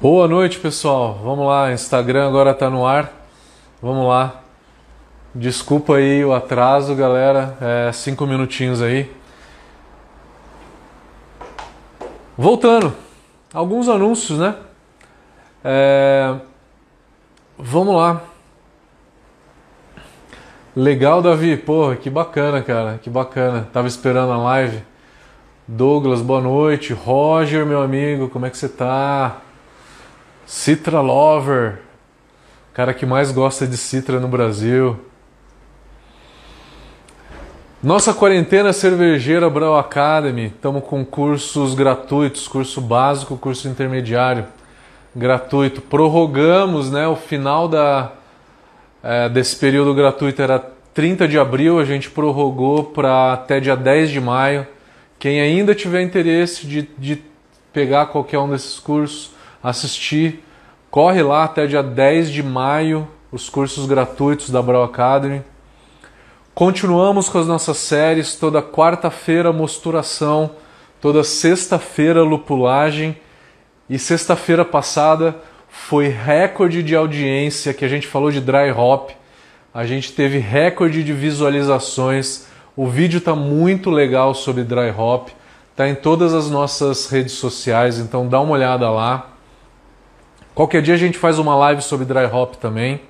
Boa noite, pessoal. Vamos lá, Instagram agora tá no ar. Vamos lá. Desculpa aí o atraso, galera. É, cinco minutinhos aí. Voltando, alguns anúncios, né? É, vamos lá. Legal, Davi. Porra, que bacana, cara. Que bacana. Tava esperando a live. Douglas, boa noite. Roger, meu amigo, como é que você tá? Citra Lover, cara que mais gosta de Citra no Brasil. Nossa quarentena cervejeira Brau Academy, estamos com cursos gratuitos, curso básico, curso intermediário gratuito. Prorrogamos, né, o final da, é, desse período gratuito era 30 de abril, a gente prorrogou para até dia 10 de maio. Quem ainda tiver interesse de, de pegar qualquer um desses cursos, assistir. Corre lá até dia 10 de maio, os cursos gratuitos da Brau Academy. Continuamos com as nossas séries, toda quarta-feira mosturação, toda sexta-feira lupulagem e sexta-feira passada foi recorde de audiência que a gente falou de dry hop. A gente teve recorde de visualizações. O vídeo está muito legal sobre dry hop. Está em todas as nossas redes sociais, então dá uma olhada lá. Qualquer dia a gente faz uma live sobre dry hop também.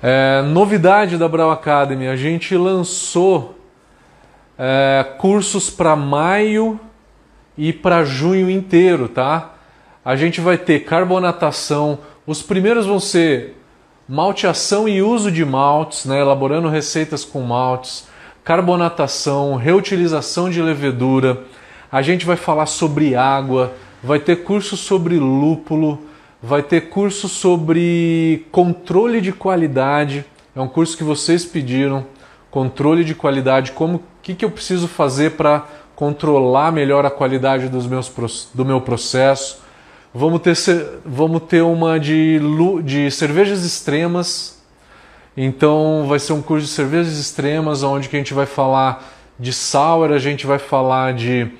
É, novidade da Brau Academy, a gente lançou é, cursos para maio e para junho inteiro, tá? A gente vai ter carbonatação. Os primeiros vão ser malteação e uso de maltes, né? elaborando receitas com maltes, carbonatação, reutilização de levedura. A gente vai falar sobre água, vai ter curso sobre lúpulo, vai ter curso sobre controle de qualidade. É um curso que vocês pediram, controle de qualidade, como que, que eu preciso fazer para controlar melhor a qualidade dos meus, do meu processo. Vamos ter, vamos ter uma de, de cervejas extremas. Então vai ser um curso de cervejas extremas, onde que a gente vai falar de sour, a gente vai falar de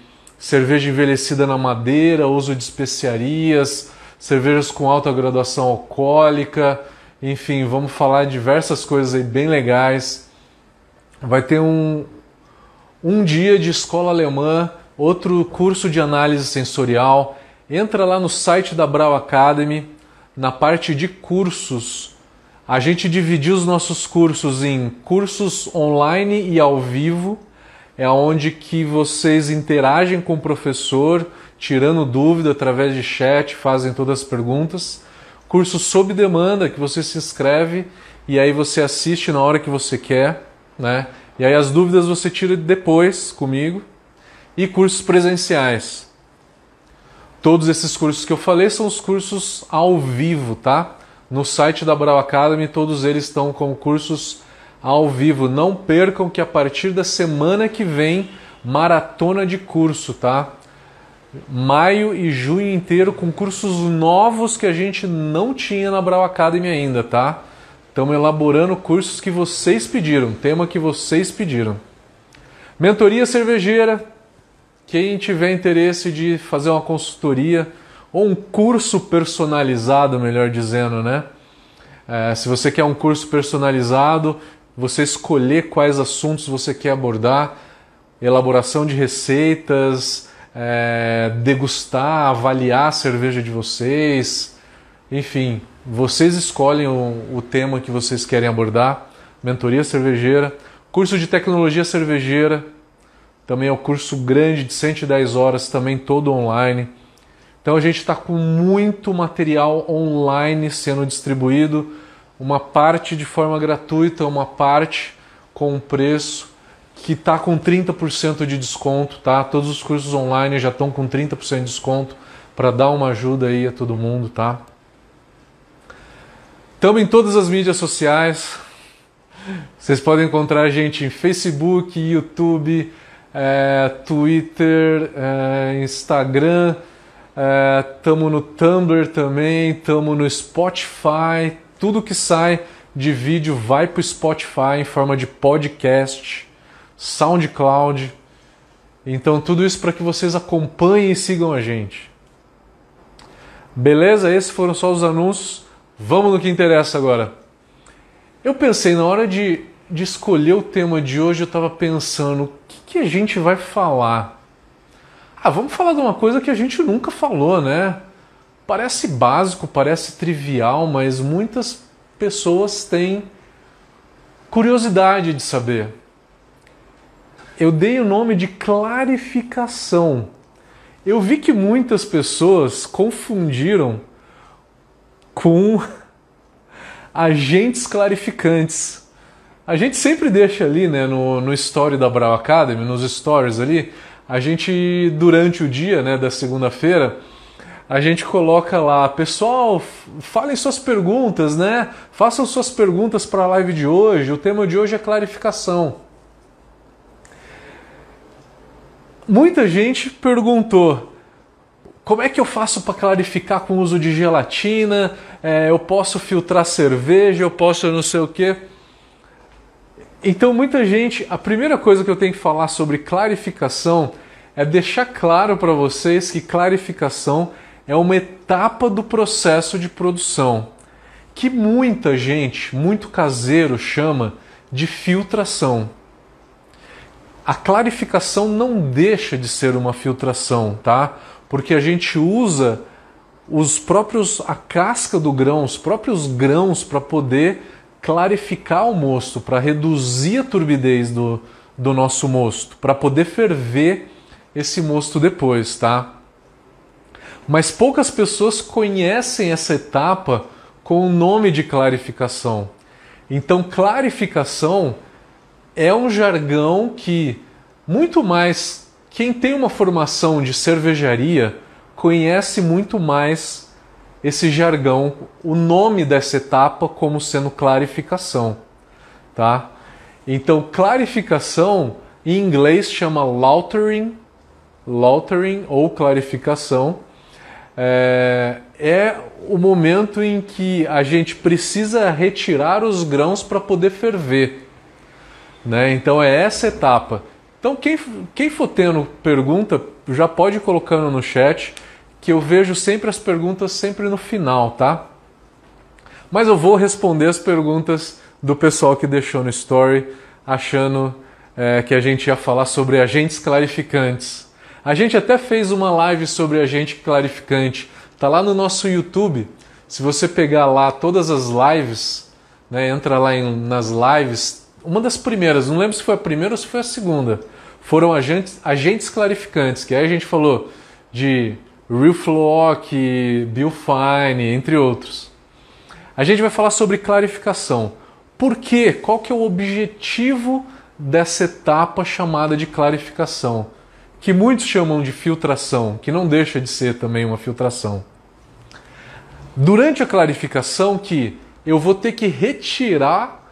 cerveja envelhecida na madeira, uso de especiarias, cervejas com alta graduação alcoólica, enfim, vamos falar de diversas coisas aí bem legais. Vai ter um, um dia de escola alemã, outro curso de análise sensorial. Entra lá no site da Brau Academy, na parte de cursos. A gente dividiu os nossos cursos em cursos online e ao vivo é onde que vocês interagem com o professor, tirando dúvida através de chat, fazem todas as perguntas. Curso sob demanda, que você se inscreve e aí você assiste na hora que você quer, né? E aí as dúvidas você tira depois comigo. E cursos presenciais. Todos esses cursos que eu falei são os cursos ao vivo, tá? No site da Brau Academy, todos eles estão com cursos ao vivo. Não percam que a partir da semana que vem, maratona de curso, tá? Maio e junho inteiro com cursos novos que a gente não tinha na Brau Academy ainda, tá? Estamos elaborando cursos que vocês pediram, tema que vocês pediram. Mentoria cervejeira. Quem tiver interesse de fazer uma consultoria ou um curso personalizado, melhor dizendo, né? É, se você quer um curso personalizado, você escolher quais assuntos você quer abordar, elaboração de receitas, é, degustar, avaliar a cerveja de vocês, enfim, vocês escolhem o, o tema que vocês querem abordar. Mentoria cervejeira, curso de tecnologia cervejeira, também é um curso grande de 110 horas, também todo online. Então a gente está com muito material online sendo distribuído uma parte de forma gratuita, uma parte com um preço que está com 30% de desconto, tá? Todos os cursos online já estão com 30% de desconto para dar uma ajuda aí a todo mundo, tá? Estamos em todas as mídias sociais. Vocês podem encontrar a gente em Facebook, YouTube, é, Twitter, é, Instagram. Estamos é, no Tumblr também, estamos no Spotify, tudo que sai de vídeo vai para o Spotify em forma de podcast, SoundCloud. Então, tudo isso para que vocês acompanhem e sigam a gente. Beleza? Esses foram só os anúncios. Vamos no que interessa agora. Eu pensei, na hora de, de escolher o tema de hoje, eu estava pensando: o que, que a gente vai falar? Ah, vamos falar de uma coisa que a gente nunca falou, né? Parece básico, parece trivial, mas muitas pessoas têm curiosidade de saber. Eu dei o nome de clarificação. Eu vi que muitas pessoas confundiram com agentes clarificantes. A gente sempre deixa ali, né, no, no story da Brau Academy, nos stories ali, a gente, durante o dia, né, da segunda-feira, a gente coloca lá, pessoal, falem suas perguntas, né? Façam suas perguntas para a live de hoje. O tema de hoje é clarificação. Muita gente perguntou: como é que eu faço para clarificar com o uso de gelatina? É, eu posso filtrar cerveja, eu posso não sei o quê. Então, muita gente, a primeira coisa que eu tenho que falar sobre clarificação é deixar claro para vocês que clarificação é uma etapa do processo de produção que muita gente, muito caseiro, chama de filtração a clarificação não deixa de ser uma filtração, tá? Porque a gente usa os próprios a casca do grão, os próprios grãos para poder clarificar o mosto, para reduzir a turbidez do, do nosso mosto, para poder ferver esse mosto depois, tá? Mas poucas pessoas conhecem essa etapa com o nome de clarificação. Então, clarificação é um jargão que muito mais quem tem uma formação de cervejaria conhece muito mais esse jargão, o nome dessa etapa como sendo clarificação, tá? Então, clarificação em inglês chama lautering, lautering ou clarificação. É, é o momento em que a gente precisa retirar os grãos para poder ferver. Né? Então é essa etapa. Então quem, quem for tendo pergunta, já pode ir colocando no chat, que eu vejo sempre as perguntas sempre no final, tá? Mas eu vou responder as perguntas do pessoal que deixou no story, achando é, que a gente ia falar sobre agentes clarificantes. A gente até fez uma live sobre agente clarificante, tá lá no nosso YouTube. Se você pegar lá todas as lives, né, entra lá em, nas lives, uma das primeiras, não lembro se foi a primeira ou se foi a segunda, foram agentes, agentes clarificantes, que aí a gente falou de Real Flock, Bill Fine, entre outros. A gente vai falar sobre clarificação. Por quê? Qual que é o objetivo dessa etapa chamada de clarificação? Que muitos chamam de filtração, que não deixa de ser também uma filtração. Durante a clarificação que eu vou ter que retirar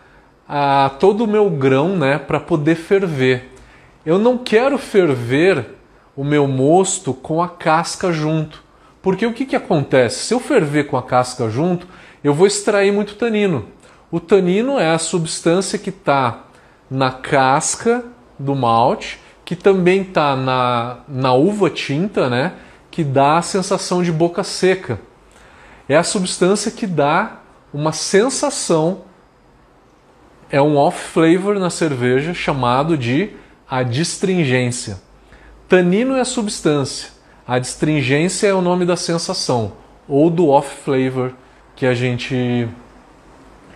a todo o meu grão né, para poder ferver. Eu não quero ferver o meu mosto com a casca junto. Porque o que, que acontece? Se eu ferver com a casca junto, eu vou extrair muito tanino. O tanino é a substância que está na casca do malte, que também está na, na uva tinta, né? Que dá a sensação de boca seca. É a substância que dá uma sensação é um off-flavor na cerveja chamado de adstringência. Tanino é a substância, a adstringência é o nome da sensação ou do off-flavor que a gente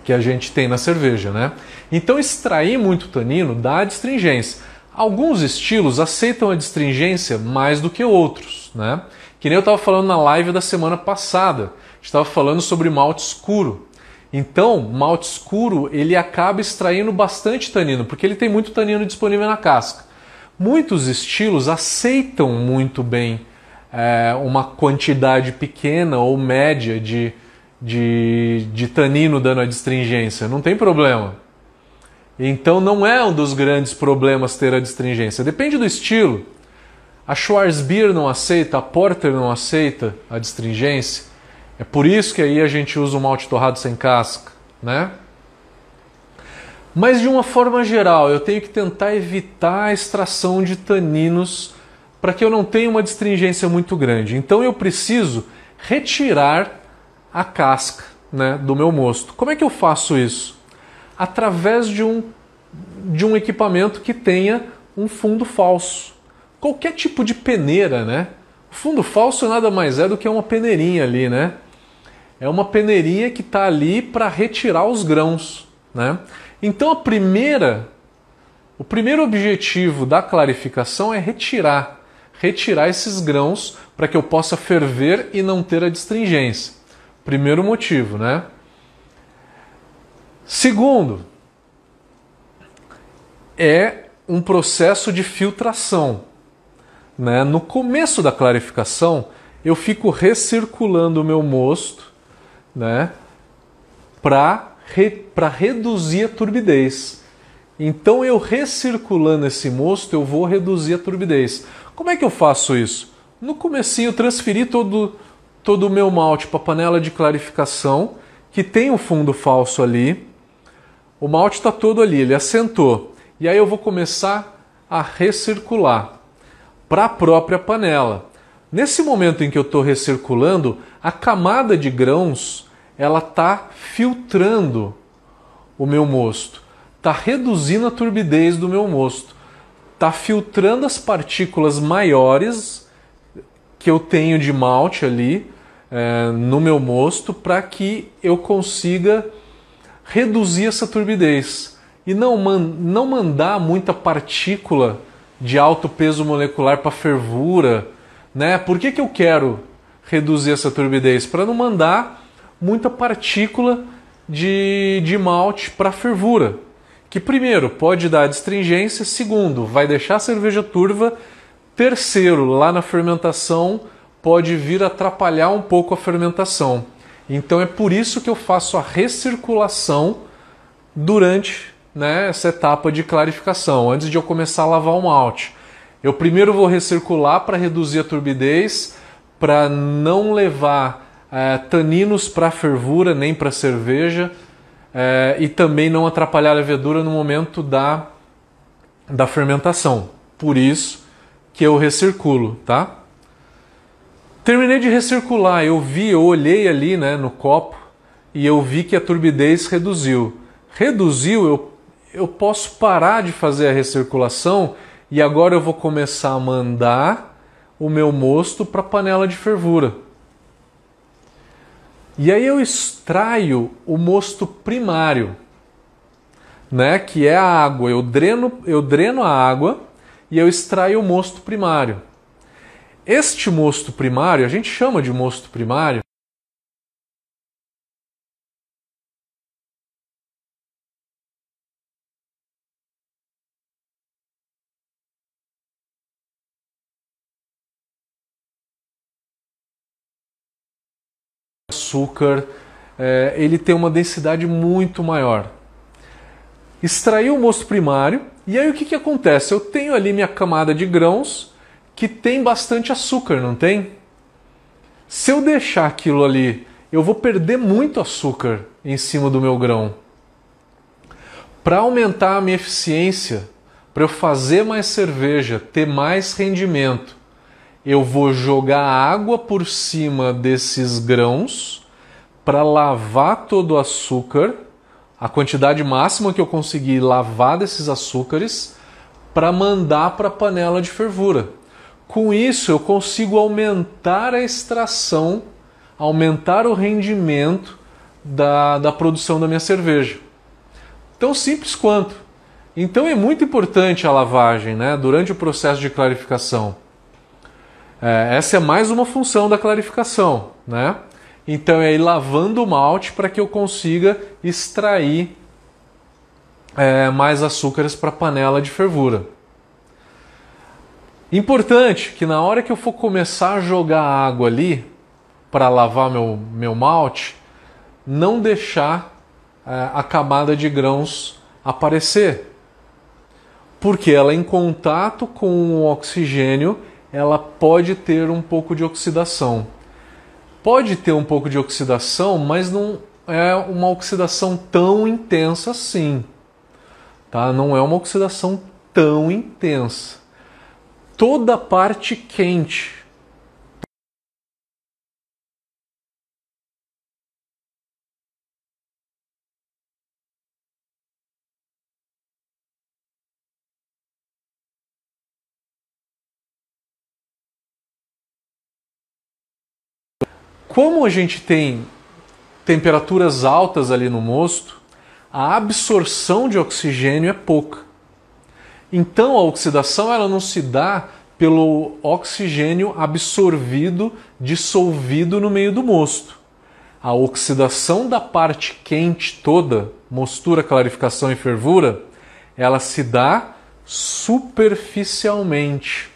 que a gente tem na cerveja, né? Então extrair muito tanino dá adstringência. Alguns estilos aceitam a adstringência mais do que outros, né? Que nem eu estava falando na live da semana passada. Estava falando sobre malte escuro. Então, malte escuro ele acaba extraindo bastante tanino, porque ele tem muito tanino disponível na casca. Muitos estilos aceitam muito bem é, uma quantidade pequena ou média de, de, de tanino dando a distringência, não tem problema. Então não é um dos grandes problemas ter a distringência. Depende do estilo. A Schwarzbier não aceita, a Porter não aceita a distringência. É por isso que aí a gente usa o malte torrado sem casca, né? Mas de uma forma geral, eu tenho que tentar evitar a extração de taninos para que eu não tenha uma distringência muito grande. Então eu preciso retirar a casca né, do meu mosto. Como é que eu faço isso? Através de um, de um equipamento que tenha um fundo falso. Qualquer tipo de peneira, né? O fundo falso nada mais é do que uma peneirinha ali, né? É uma peneirinha que está ali para retirar os grãos, né? Então a primeira, o primeiro objetivo da clarificação é retirar, retirar esses grãos para que eu possa ferver e não ter a distringência. Primeiro motivo, né? Segundo, é um processo de filtração. Né? No começo da clarificação, eu fico recirculando o meu mosto né? para re, reduzir a turbidez. Então, eu recirculando esse mosto, eu vou reduzir a turbidez. Como é que eu faço isso? No comecinho, eu transferi todo, todo o meu malte para a panela de clarificação, que tem um fundo falso ali. O malte está todo ali, ele assentou. E aí eu vou começar a recircular para a própria panela. Nesse momento em que eu estou recirculando, a camada de grãos ela está filtrando o meu mosto, está reduzindo a turbidez do meu mosto, está filtrando as partículas maiores que eu tenho de malte ali é, no meu mosto para que eu consiga reduzir essa turbidez e não, man não mandar muita partícula de alto peso molecular para fervura. Né? Por que, que eu quero reduzir essa turbidez? Para não mandar muita partícula de, de malte para fervura. Que primeiro pode dar distringência, segundo, vai deixar a cerveja turva, terceiro, lá na fermentação pode vir atrapalhar um pouco a fermentação. Então é por isso que eu faço a recirculação durante né, essa etapa de clarificação, antes de eu começar a lavar o malte. Eu primeiro vou recircular para reduzir a turbidez, para não levar é, taninos para fervura nem para cerveja é, e também não atrapalhar a levedura no momento da, da fermentação. Por isso que eu recirculo, tá? Terminei de recircular, eu vi, eu olhei ali né, no copo e eu vi que a turbidez reduziu. Reduziu, eu, eu posso parar de fazer a recirculação e agora eu vou começar a mandar o meu mosto para a panela de fervura. E aí eu extraio o mosto primário, né, que é a água. Eu dreno, eu dreno a água e eu extraio o mosto primário. Este mosto primário, a gente chama de mosto primário, açúcar, é, ele tem uma densidade muito maior. Extraí o mosto primário, e aí o que, que acontece? Eu tenho ali minha camada de grãos que tem bastante açúcar, não tem? Se eu deixar aquilo ali, eu vou perder muito açúcar em cima do meu grão. Para aumentar a minha eficiência, para eu fazer mais cerveja, ter mais rendimento, eu vou jogar água por cima desses grãos para lavar todo o açúcar, a quantidade máxima que eu conseguir lavar desses açúcares, para mandar para a panela de fervura. Com isso, eu consigo aumentar a extração, aumentar o rendimento da, da produção da minha cerveja. Tão simples quanto. Então é muito importante a lavagem né, durante o processo de clarificação. É, essa é mais uma função da clarificação. Né? Então é ir lavando o malte para que eu consiga extrair é, mais açúcares para a panela de fervura. Importante que na hora que eu for começar a jogar água ali para lavar meu, meu malte, não deixar é, a camada de grãos aparecer. Porque ela em contato com o oxigênio, ela pode ter um pouco de oxidação. Pode ter um pouco de oxidação, mas não é uma oxidação tão intensa assim. Tá? Não é uma oxidação tão intensa toda a parte quente. Como a gente tem temperaturas altas ali no mosto, a absorção de oxigênio é pouca. Então a oxidação ela não se dá pelo oxigênio absorvido, dissolvido no meio do mosto. A oxidação da parte quente toda, mostura, clarificação e fervura, ela se dá superficialmente.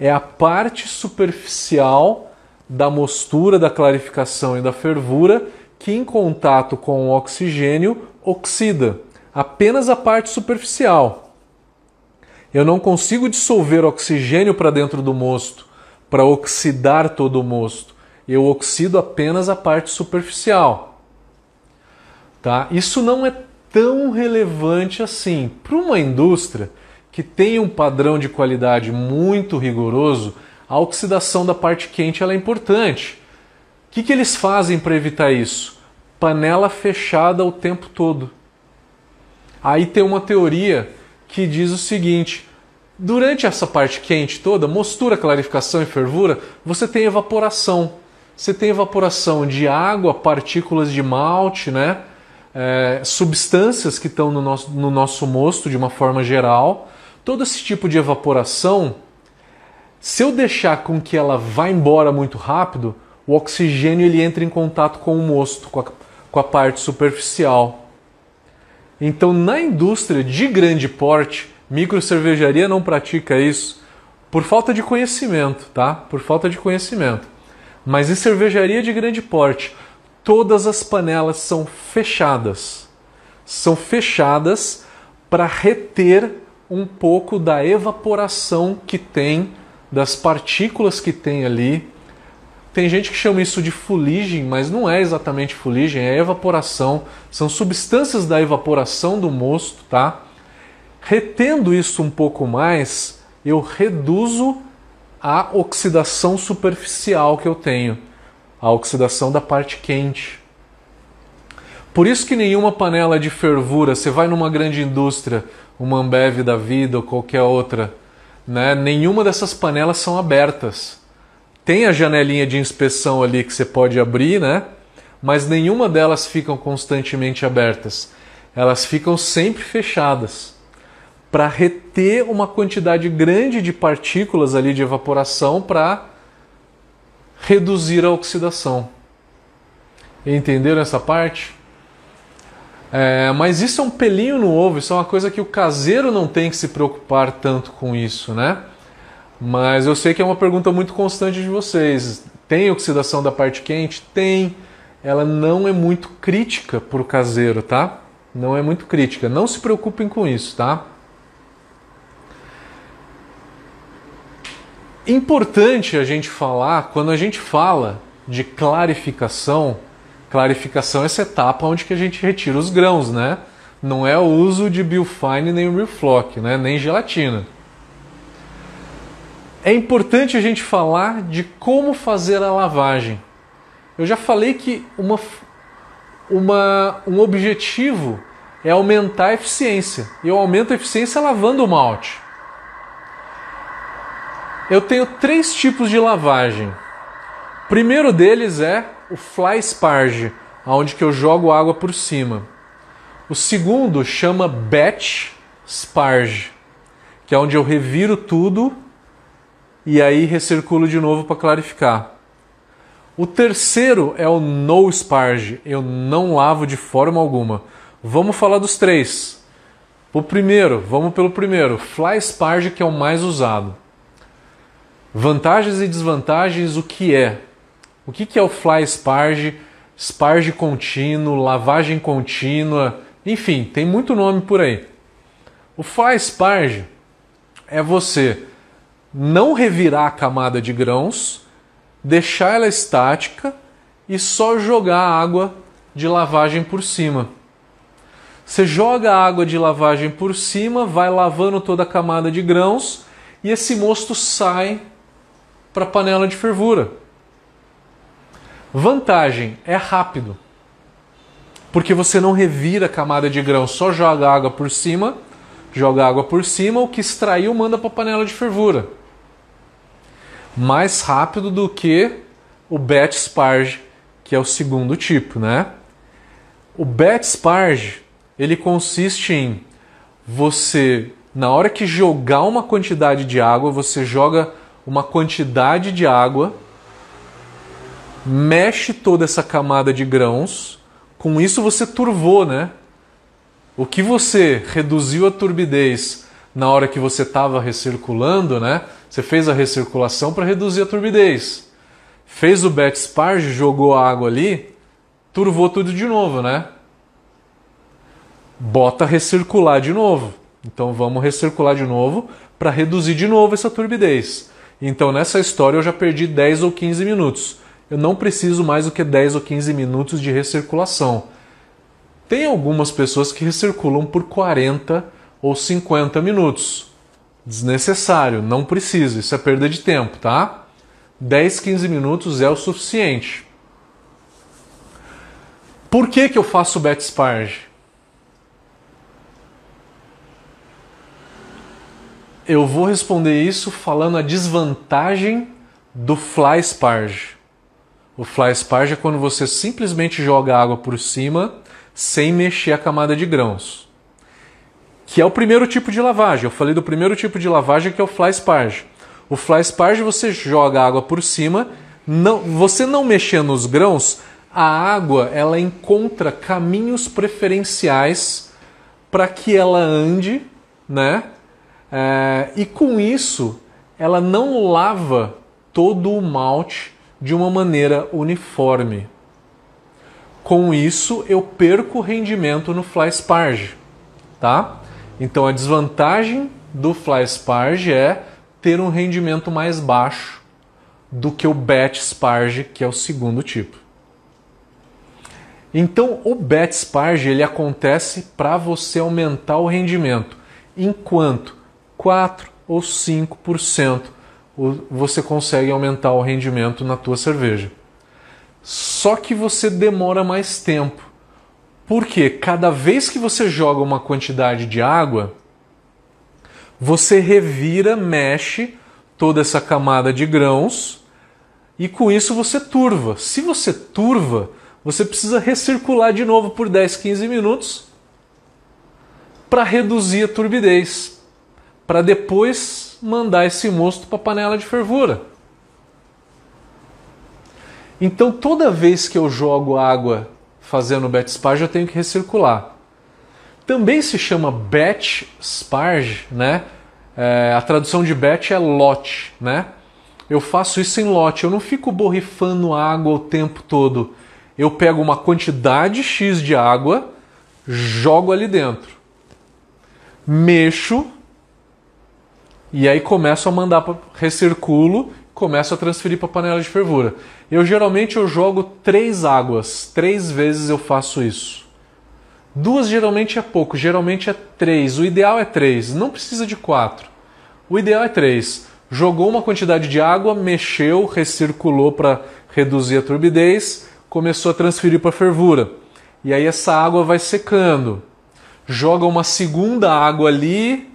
É a parte superficial da mostura, da clarificação e da fervura que, em contato com o oxigênio, oxida. Apenas a parte superficial. Eu não consigo dissolver oxigênio para dentro do mosto para oxidar todo o mosto. Eu oxido apenas a parte superficial. Tá? Isso não é tão relevante assim. Para uma indústria que tem um padrão de qualidade muito rigoroso, a oxidação da parte quente é importante. O que, que eles fazem para evitar isso? Panela fechada o tempo todo. Aí tem uma teoria que diz o seguinte: durante essa parte quente toda, mostura, clarificação e fervura, você tem evaporação. Você tem evaporação de água, partículas de malte, né? É, substâncias que estão no nosso, no nosso mosto de uma forma geral. Todo esse tipo de evaporação se eu deixar com que ela vá embora muito rápido, o oxigênio ele entra em contato com o mosto, com a, com a parte superficial. Então, na indústria de grande porte, micro cervejaria não pratica isso por falta de conhecimento, tá? Por falta de conhecimento. Mas em cervejaria de grande porte, todas as panelas são fechadas. São fechadas para reter um pouco da evaporação que tem das partículas que tem ali. Tem gente que chama isso de fuligem, mas não é exatamente fuligem, é evaporação. São substâncias da evaporação do mosto, tá? Retendo isso um pouco mais, eu reduzo a oxidação superficial que eu tenho, a oxidação da parte quente. Por isso que nenhuma panela de fervura, você vai numa grande indústria, uma Ambev da vida ou qualquer outra, né? Nenhuma dessas panelas são abertas. Tem a janelinha de inspeção ali que você pode abrir, né? Mas nenhuma delas ficam constantemente abertas. Elas ficam sempre fechadas para reter uma quantidade grande de partículas ali de evaporação para reduzir a oxidação. Entenderam essa parte? É, mas isso é um pelinho no ovo, isso é uma coisa que o caseiro não tem que se preocupar tanto com isso, né? Mas eu sei que é uma pergunta muito constante de vocês. Tem oxidação da parte quente? Tem. Ela não é muito crítica para o caseiro, tá? Não é muito crítica. Não se preocupem com isso, tá? Importante a gente falar, quando a gente fala de clarificação, clarificação é essa etapa onde que a gente retira os grãos, né? Não é o uso de Biofine nem o Reflock, né? nem gelatina. É importante a gente falar de como fazer a lavagem. Eu já falei que uma, uma, um objetivo é aumentar a eficiência. E eu aumento a eficiência lavando o malte. Eu tenho três tipos de lavagem. O primeiro deles é o fly sparge, onde que eu jogo água por cima. O segundo chama batch sparge, que é onde eu reviro tudo e aí recirculo de novo para clarificar. O terceiro é o no sparge, eu não lavo de forma alguma. Vamos falar dos três. O primeiro, vamos pelo primeiro, fly sparge que é o mais usado. Vantagens e desvantagens, o que é? O que, que é o fly sparge, sparge contínuo, lavagem contínua, enfim, tem muito nome por aí. O fly sparge é você não revirar a camada de grãos, deixar ela estática e só jogar água de lavagem por cima. Você joga a água de lavagem por cima, vai lavando toda a camada de grãos e esse mosto sai para a panela de fervura. Vantagem, é rápido. Porque você não revira a camada de grão, só joga água por cima, joga água por cima, o que extraiu manda para a panela de fervura. Mais rápido do que o batch sparge, que é o segundo tipo, né? O bet sparge, ele consiste em você, na hora que jogar uma quantidade de água, você joga uma quantidade de água, mexe toda essa camada de grãos, com isso você turvou, né? O que você reduziu a turbidez na hora que você estava recirculando, né? Você fez a recirculação para reduzir a turbidez. Fez o bet sparge, jogou a água ali, turvou tudo de novo, né? Bota recircular de novo. Então vamos recircular de novo para reduzir de novo essa turbidez. Então nessa história eu já perdi 10 ou 15 minutos. Eu não preciso mais do que 10 ou 15 minutos de recirculação. Tem algumas pessoas que recirculam por 40 ou 50 minutos. Desnecessário, não preciso, isso é perda de tempo, tá? 10, 15 minutos é o suficiente. Por que, que eu faço bet sparge? Eu vou responder isso falando a desvantagem do fly sparge. O fly sparge é quando você simplesmente joga água por cima sem mexer a camada de grãos que é o primeiro tipo de lavagem. Eu falei do primeiro tipo de lavagem que é o fly sparge. O fly sparge você joga a água por cima, não, você não mexendo nos grãos, a água ela encontra caminhos preferenciais para que ela ande, né? É, e com isso ela não lava todo o malte de uma maneira uniforme. Com isso eu perco rendimento no fly sparge, tá? Então a desvantagem do fly sparge é ter um rendimento mais baixo do que o bat sparge, que é o segundo tipo. Então o bat sparge ele acontece para você aumentar o rendimento, enquanto 4 ou 5% você consegue aumentar o rendimento na tua cerveja. Só que você demora mais tempo porque cada vez que você joga uma quantidade de água, você revira, mexe toda essa camada de grãos e com isso você turva. Se você turva, você precisa recircular de novo por 10, 15 minutos para reduzir a turbidez, para depois mandar esse mosto para a panela de fervura. Então toda vez que eu jogo água fazendo batch sparge, eu tenho que recircular. Também se chama batch sparge, né? É, a tradução de batch é lote, né? Eu faço isso em lote, eu não fico borrifando água o tempo todo. Eu pego uma quantidade X de água, jogo ali dentro, mexo e aí começo a mandar para recirculo começo a transferir para a panela de fervura. Eu geralmente eu jogo três águas, três vezes eu faço isso. Duas geralmente é pouco, geralmente é três. O ideal é três, não precisa de quatro. O ideal é três. Jogou uma quantidade de água, mexeu, recirculou para reduzir a turbidez, começou a transferir para a fervura. E aí essa água vai secando. Joga uma segunda água ali,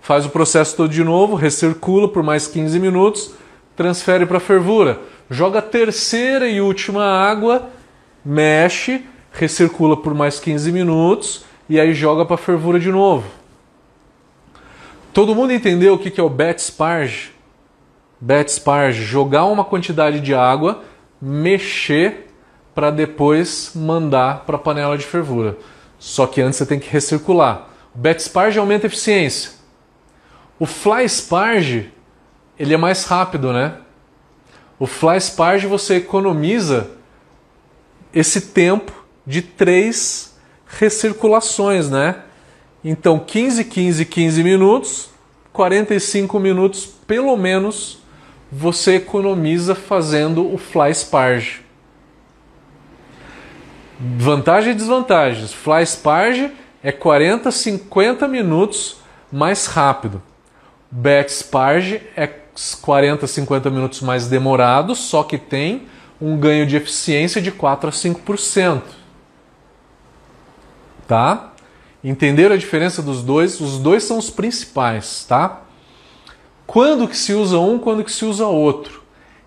faz o processo todo de novo, recircula por mais 15 minutos, transfere para a fervura. Joga a terceira e última água, mexe, recircula por mais 15 minutos e aí joga para a fervura de novo. Todo mundo entendeu o que é o bet sparge? Bet sparge, jogar uma quantidade de água, mexer para depois mandar para a panela de fervura. Só que antes você tem que recircular. O bet sparge aumenta a eficiência. O fly sparge, ele é mais rápido, né? O fly sparge você economiza esse tempo de três recirculações, né? Então 15, 15, 15 minutos, 45 minutos pelo menos você economiza fazendo o fly sparge. Vantagem e desvantagens. Fly sparge é 40, 50 minutos mais rápido. Back Sparge é 40, 50 minutos mais demorado, só que tem um ganho de eficiência de 4 a 5%. Tá? Entenderam a diferença dos dois? Os dois são os principais, tá? Quando que se usa um, quando que se usa outro?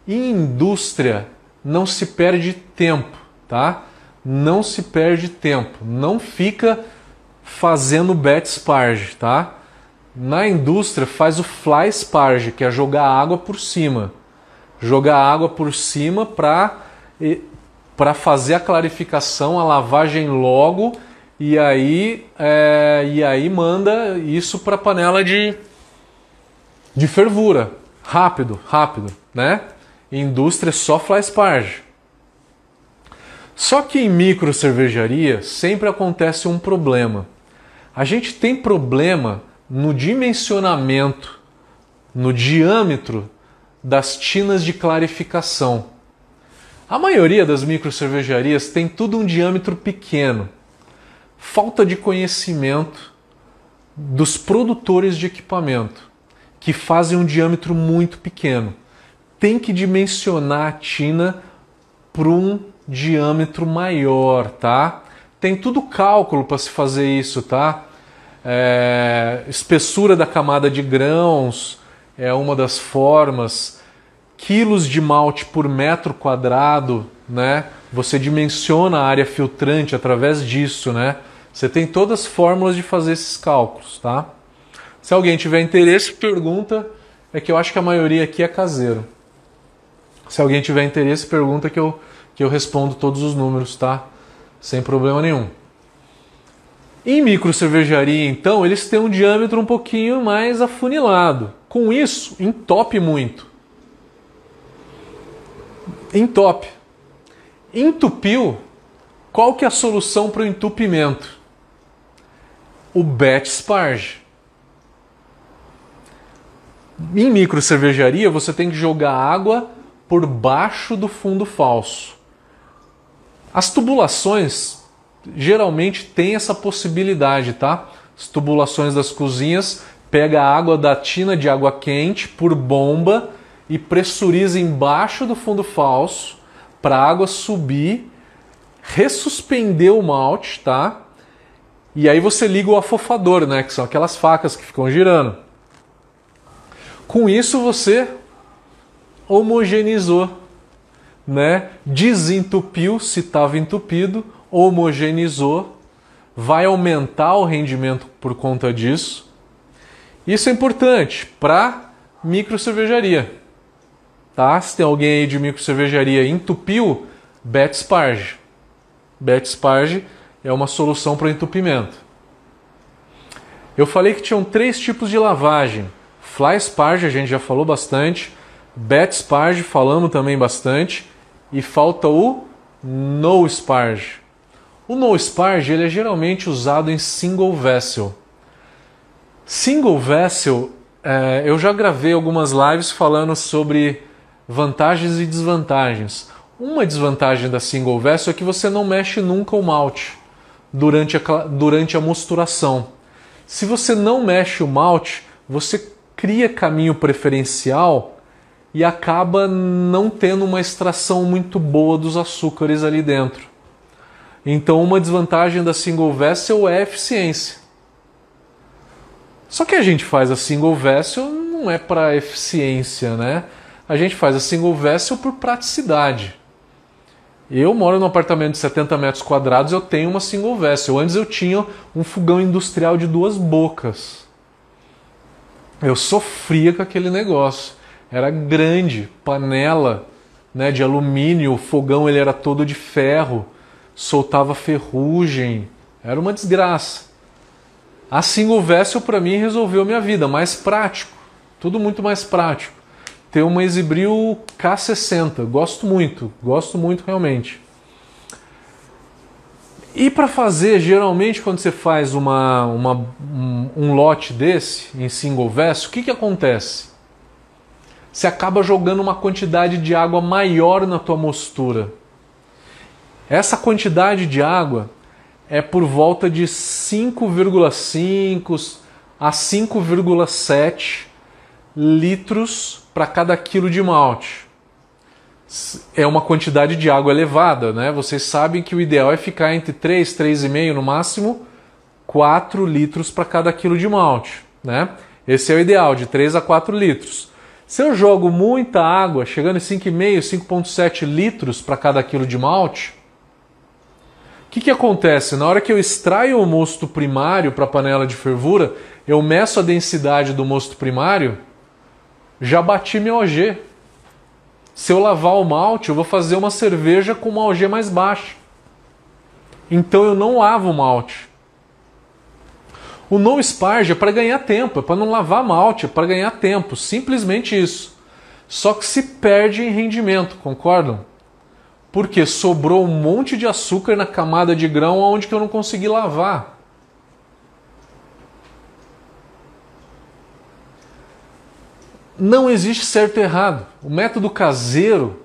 Em indústria, não se perde tempo, tá? Não se perde tempo, não fica fazendo bet sparge, tá? Na indústria faz o fly sparge, que é jogar água por cima. Jogar água por cima para para fazer a clarificação, a lavagem logo e aí é, e aí manda isso para a panela de de fervura, rápido, rápido, né? Indústria só fly sparge. Só que em micro cervejaria sempre acontece um problema. A gente tem problema no dimensionamento, no diâmetro das tinas de clarificação. A maioria das micro cervejarias tem tudo um diâmetro pequeno. Falta de conhecimento dos produtores de equipamento, que fazem um diâmetro muito pequeno. Tem que dimensionar a tina para um diâmetro maior, tá? Tem tudo cálculo para se fazer isso, tá? É, espessura da camada de grãos é uma das formas. Quilos de malte por metro quadrado, né? Você dimensiona a área filtrante através disso, né? Você tem todas as fórmulas de fazer esses cálculos, tá? Se alguém tiver interesse, pergunta. É que eu acho que a maioria aqui é caseiro. Se alguém tiver interesse, pergunta que eu, que eu respondo todos os números, tá? sem problema nenhum. Em micro cervejaria, então, eles têm um diâmetro um pouquinho mais afunilado. Com isso, entope muito. Entope. Entupiu, qual que é a solução para o entupimento? O batch sparge. Em micro cervejaria, você tem que jogar água por baixo do fundo falso. As tubulações geralmente têm essa possibilidade, tá? As tubulações das cozinhas pega a água da tina de água quente por bomba e pressuriza embaixo do fundo falso para a água subir, ressuspender o malte, tá? E aí você liga o afofador, né? Que são aquelas facas que ficam girando. Com isso você homogeneizou né? desentupiu se estava entupido, homogeneizou, vai aumentar o rendimento por conta disso. Isso é importante para micro cervejaria. Tá? Se tem alguém aí de micro cervejaria entupiu, bet sparge. Bet sparge é uma solução para entupimento. Eu falei que tinham três tipos de lavagem. Fly sparge a gente já falou bastante. Bet sparge falamos também bastante e falta o no sparge. O no sparge ele é geralmente usado em single vessel. Single vessel, é, eu já gravei algumas lives falando sobre vantagens e desvantagens. Uma desvantagem da single vessel é que você não mexe nunca o malte durante a, durante a mosturação. Se você não mexe o malte, você cria caminho preferencial e acaba não tendo uma extração muito boa dos açúcares ali dentro. Então, uma desvantagem da single vessel é a eficiência. Só que a gente faz a single vessel não é para eficiência, né? A gente faz a single vessel por praticidade. Eu moro num apartamento de 70 metros quadrados, eu tenho uma single vessel. Antes eu tinha um fogão industrial de duas bocas. Eu sofria com aquele negócio era grande, panela né, de alumínio, o fogão ele era todo de ferro, soltava ferrugem, era uma desgraça. Assim o Vessel para mim resolveu minha vida, mais prático, tudo muito mais prático. Ter uma Exibril K60, gosto muito, gosto muito realmente. E para fazer, geralmente quando você faz uma, uma um, um, lote desse em single vessel, o que, que acontece? você acaba jogando uma quantidade de água maior na tua mostura. Essa quantidade de água é por volta de 5,5 a 5,7 litros para cada quilo de malte. É uma quantidade de água elevada, né? Vocês sabem que o ideal é ficar entre 3, 3,5 no máximo, 4 litros para cada quilo de malte, né? Esse é o ideal, de 3 a 4 litros. Se eu jogo muita água, chegando em 5,5, 5,7 litros para cada quilo de malte, que, que acontece? Na hora que eu extraio o mosto primário para a panela de fervura, eu meço a densidade do mosto primário, já bati meu OG. Se eu lavar o malte, eu vou fazer uma cerveja com uma OG mais baixa. Então eu não lavo o malte. O no sparge é para ganhar tempo, é para não lavar malte, é para ganhar tempo, simplesmente isso. Só que se perde em rendimento, concordam? Porque sobrou um monte de açúcar na camada de grão onde que eu não consegui lavar. Não existe certo e errado. O método caseiro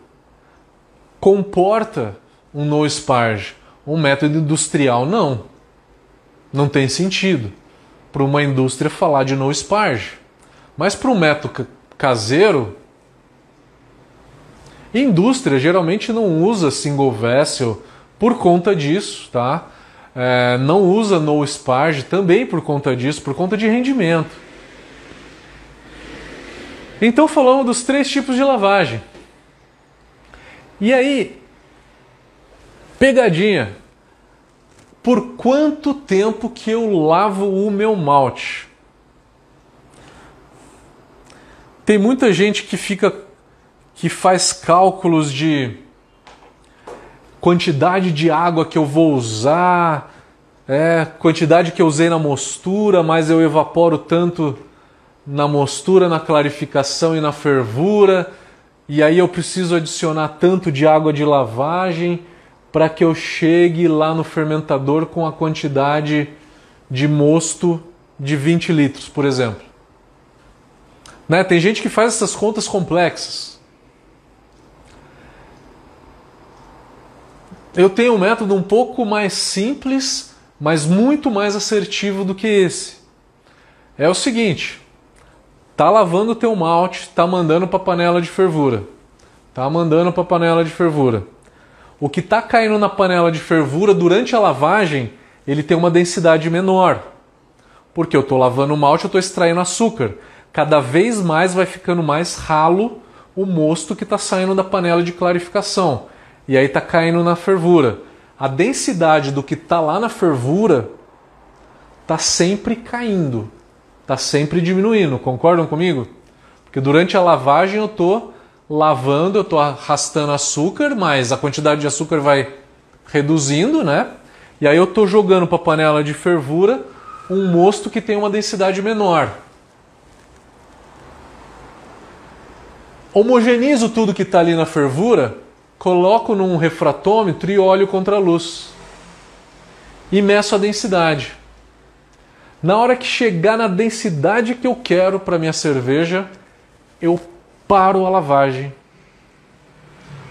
comporta um no sparge. Um método industrial não. Não tem sentido para uma indústria falar de no sparge. Mas para um método caseiro, indústria geralmente não usa single vessel por conta disso, tá? É, não usa no sparge também por conta disso, por conta de rendimento. Então falamos dos três tipos de lavagem. E aí, pegadinha por quanto tempo que eu lavo o meu malte. Tem muita gente que fica que faz cálculos de quantidade de água que eu vou usar, é, quantidade que eu usei na mostura, mas eu evaporo tanto na mostura, na clarificação e na fervura, e aí eu preciso adicionar tanto de água de lavagem para que eu chegue lá no fermentador com a quantidade de mosto de 20 litros, por exemplo. Né? Tem gente que faz essas contas complexas. Eu tenho um método um pouco mais simples, mas muito mais assertivo do que esse. É o seguinte: tá lavando o teu malte, tá mandando para panela de fervura. Tá mandando para panela de fervura o que está caindo na panela de fervura durante a lavagem, ele tem uma densidade menor. Porque eu estou lavando o malte, eu estou extraindo açúcar. Cada vez mais vai ficando mais ralo o mosto que está saindo da panela de clarificação. E aí está caindo na fervura. A densidade do que está lá na fervura está sempre caindo, está sempre diminuindo. Concordam comigo? Porque durante a lavagem eu estou lavando, eu estou arrastando açúcar, mas a quantidade de açúcar vai reduzindo, né? E aí eu estou jogando para a panela de fervura um mosto que tem uma densidade menor. Homogenizo tudo que está ali na fervura, coloco num refratômetro e olho contra a luz. E meço a densidade. Na hora que chegar na densidade que eu quero para minha cerveja, eu paro a lavagem.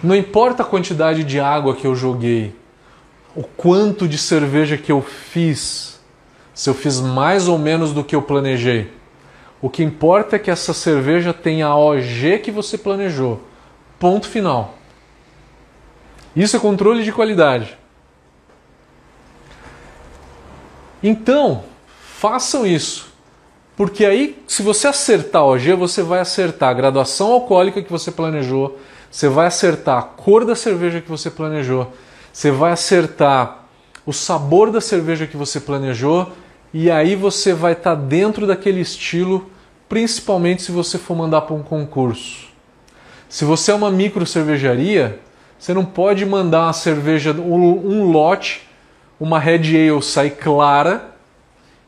Não importa a quantidade de água que eu joguei, o quanto de cerveja que eu fiz, se eu fiz mais ou menos do que eu planejei. O que importa é que essa cerveja tenha a OG que você planejou. Ponto final. Isso é controle de qualidade. Então, façam isso. Porque aí, se você acertar o OG, você vai acertar a graduação alcoólica que você planejou, você vai acertar a cor da cerveja que você planejou, você vai acertar o sabor da cerveja que você planejou, e aí você vai estar tá dentro daquele estilo, principalmente se você for mandar para um concurso. Se você é uma micro cervejaria, você não pode mandar uma cerveja, um, lote, uma Red Ale sai clara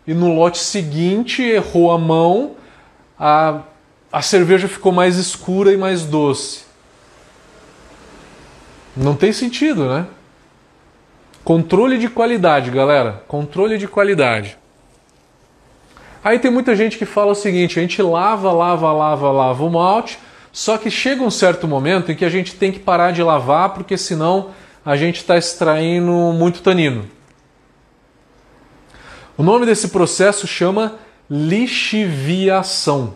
e no lote seguinte errou a mão, a, a cerveja ficou mais escura e mais doce. Não tem sentido, né? Controle de qualidade, galera. Controle de qualidade. Aí tem muita gente que fala o seguinte: a gente lava, lava, lava, lava o malte, só que chega um certo momento em que a gente tem que parar de lavar, porque senão a gente está extraindo muito tanino. O nome desse processo chama lixiviação.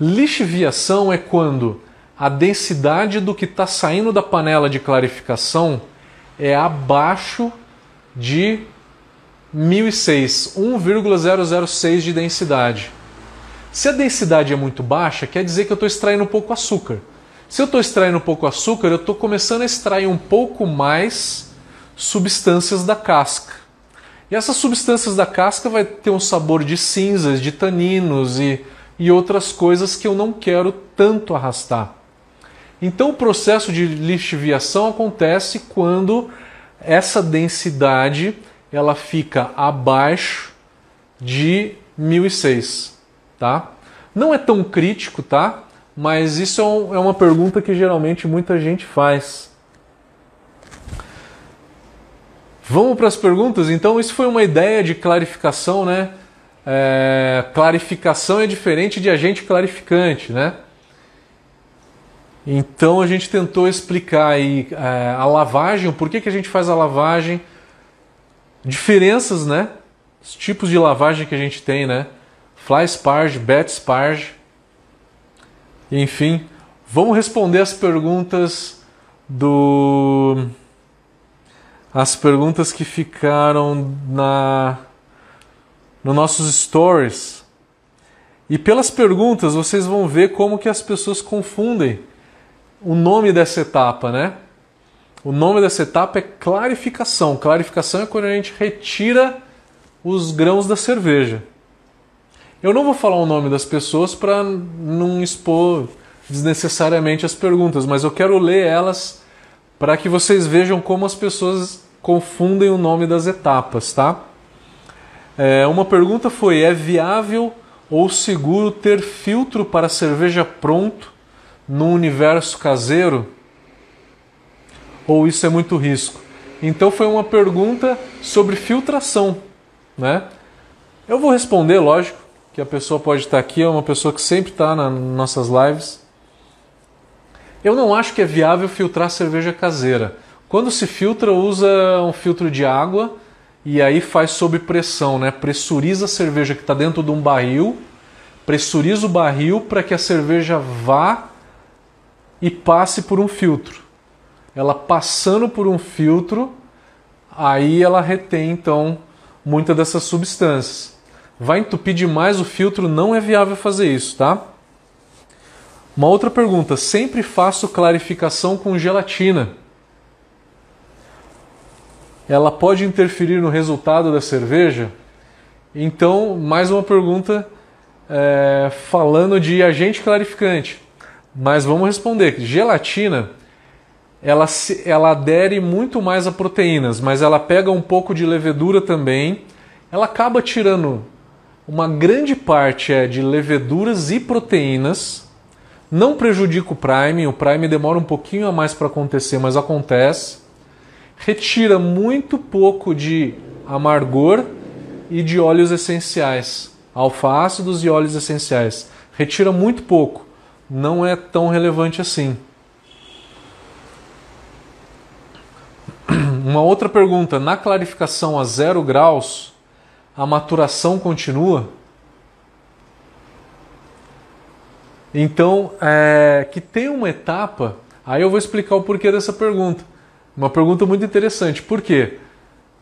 Lixiviação é quando a densidade do que está saindo da panela de clarificação é abaixo de 1006, 1,006 de densidade. Se a densidade é muito baixa, quer dizer que eu estou extraindo pouco açúcar. Se eu estou extraindo pouco açúcar, eu estou começando a extrair um pouco mais substâncias da casca. E essas substâncias da casca vai ter um sabor de cinzas, de taninos e, e outras coisas que eu não quero tanto arrastar. Então o processo de lixiviação acontece quando essa densidade ela fica abaixo de 1006, tá? Não é tão crítico, tá? Mas isso é, um, é uma pergunta que geralmente muita gente faz. Vamos para as perguntas? Então, isso foi uma ideia de clarificação, né? É, clarificação é diferente de agente clarificante, né? Então a gente tentou explicar aí é, a lavagem, por que, que a gente faz a lavagem, diferenças, né? Os tipos de lavagem que a gente tem, né? Fly sparge, bat sparge. Enfim, vamos responder as perguntas do as perguntas que ficaram na nos nossos stories. E pelas perguntas vocês vão ver como que as pessoas confundem o nome dessa etapa, né? O nome dessa etapa é clarificação. Clarificação é quando a gente retira os grãos da cerveja. Eu não vou falar o nome das pessoas para não expor desnecessariamente as perguntas, mas eu quero ler elas para que vocês vejam como as pessoas confundem o nome das etapas, tá? É, uma pergunta foi: é viável ou seguro ter filtro para cerveja pronto no universo caseiro? Ou isso é muito risco? Então foi uma pergunta sobre filtração, né? Eu vou responder, lógico, que a pessoa pode estar aqui, é uma pessoa que sempre está nas nossas lives. Eu não acho que é viável filtrar cerveja caseira. Quando se filtra, usa um filtro de água e aí faz sob pressão, né? Pressuriza a cerveja que está dentro de um barril, pressuriza o barril para que a cerveja vá e passe por um filtro. Ela passando por um filtro, aí ela retém então muitas dessas substâncias. Vai entupir demais o filtro, não é viável fazer isso, tá? Uma outra pergunta: sempre faço clarificação com gelatina. Ela pode interferir no resultado da cerveja? Então, mais uma pergunta é, falando de agente clarificante. Mas vamos responder. Gelatina, ela, ela adere muito mais a proteínas, mas ela pega um pouco de levedura também. Ela acaba tirando uma grande parte é de leveduras e proteínas. Não prejudica o prime, o prime demora um pouquinho a mais para acontecer, mas acontece. Retira muito pouco de amargor e de óleos essenciais, alfa-ácidos e óleos essenciais. Retira muito pouco não é tão relevante assim. Uma outra pergunta: na clarificação a zero graus, a maturação continua? Então, é, que tem uma etapa, aí eu vou explicar o porquê dessa pergunta. Uma pergunta muito interessante. Por quê?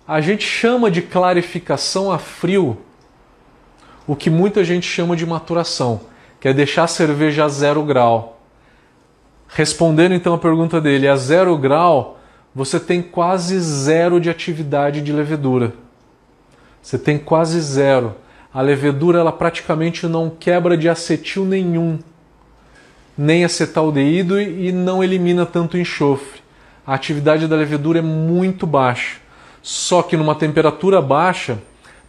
A gente chama de clarificação a frio o que muita gente chama de maturação que é deixar a cerveja a zero grau. Respondendo então a pergunta dele, a zero grau você tem quase zero de atividade de levedura. Você tem quase zero. A levedura ela praticamente não quebra de acetil nenhum, nem acetaldeído e não elimina tanto enxofre. A atividade da levedura é muito baixa. Só que numa temperatura baixa,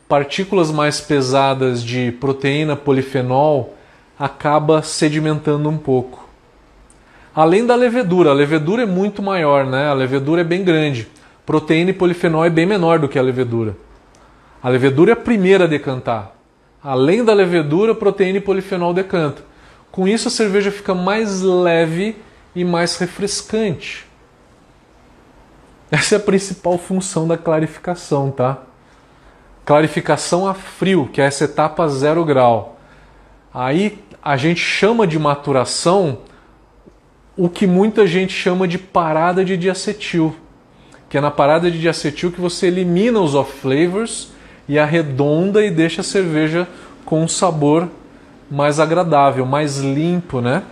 partículas mais pesadas de proteína polifenol acaba sedimentando um pouco. Além da levedura, a levedura é muito maior, né? A levedura é bem grande. Proteína e polifenol é bem menor do que a levedura. A levedura é a primeira a decantar. Além da levedura, proteína e polifenol decanta. Com isso a cerveja fica mais leve e mais refrescante. Essa é a principal função da clarificação, tá? Clarificação a frio, que é essa etapa zero grau. Aí a gente chama de maturação o que muita gente chama de parada de diacetil, que é na parada de diacetil que você elimina os off flavors e arredonda e deixa a cerveja com um sabor mais agradável, mais limpo, né?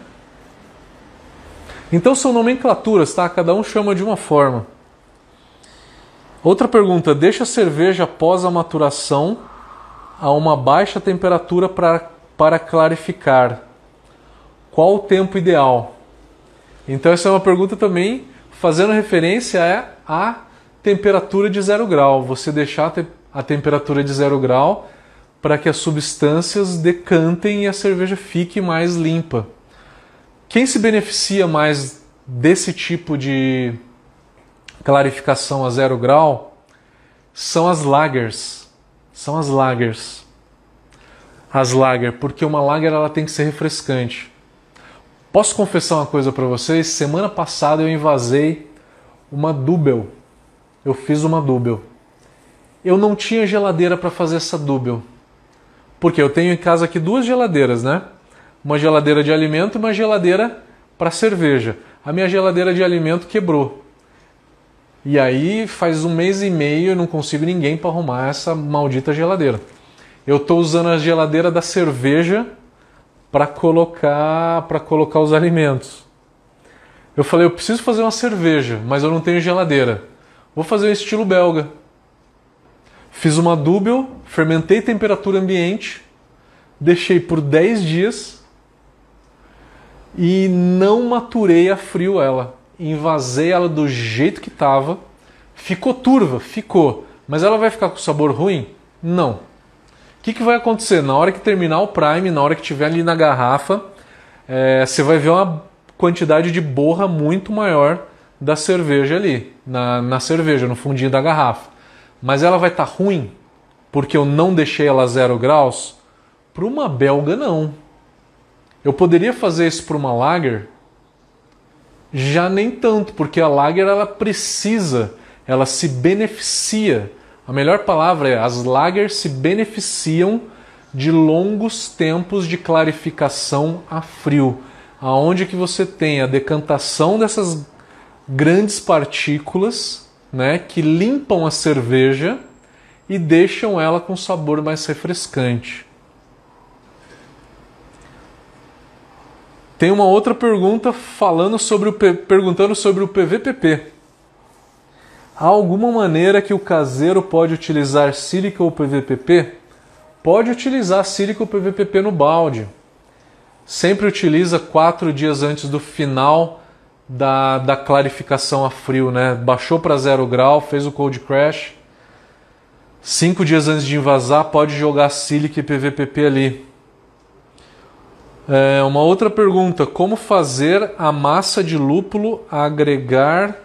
Então são nomenclaturas, tá? Cada um chama de uma forma. Outra pergunta: deixa a cerveja após a maturação a uma baixa temperatura para, para clarificar. Qual o tempo ideal? Então essa é uma pergunta também fazendo referência à temperatura de zero grau. Você deixar a temperatura de zero grau para que as substâncias decantem e a cerveja fique mais limpa. Quem se beneficia mais desse tipo de clarificação a zero grau são as lagers. São as lagers. As lager, porque uma lager ela tem que ser refrescante. Posso confessar uma coisa para vocês? Semana passada eu invasei uma Dubel. Eu fiz uma Dubel. Eu não tinha geladeira para fazer essa Dubel. Porque eu tenho em casa aqui duas geladeiras, né? Uma geladeira de alimento e uma geladeira para cerveja. A minha geladeira de alimento quebrou. E aí faz um mês e meio eu não consigo ninguém para arrumar essa maldita geladeira. Eu estou usando a geladeira da cerveja para colocar para colocar os alimentos. Eu falei, eu preciso fazer uma cerveja, mas eu não tenho geladeira. Vou fazer um estilo belga. Fiz uma dúbel, fermentei temperatura ambiente, deixei por 10 dias e não maturei a frio ela invasei ela do jeito que estava. Ficou turva? Ficou. Mas ela vai ficar com sabor ruim? Não. O que, que vai acontecer? Na hora que terminar o Prime, na hora que tiver ali na garrafa, é, você vai ver uma quantidade de borra muito maior da cerveja ali, na, na cerveja, no fundinho da garrafa. Mas ela vai estar tá ruim porque eu não deixei ela zero graus? Para uma belga, não. Eu poderia fazer isso para uma lager? Já nem tanto, porque a lager ela precisa, ela se beneficia. A melhor palavra é as lagers se beneficiam de longos tempos de clarificação a frio, aonde que você tem a decantação dessas grandes partículas, né, que limpam a cerveja e deixam ela com sabor mais refrescante. Tem uma outra pergunta falando sobre o perguntando sobre o PVPP. Há alguma maneira que o caseiro pode utilizar sílica ou PVPP? Pode utilizar sílica ou PVPP no balde. Sempre utiliza quatro dias antes do final da, da clarificação a frio, né? Baixou para zero grau, fez o cold crash. Cinco dias antes de invasar, pode jogar sílica e PVPP ali. É, uma outra pergunta: como fazer a massa de lúpulo agregar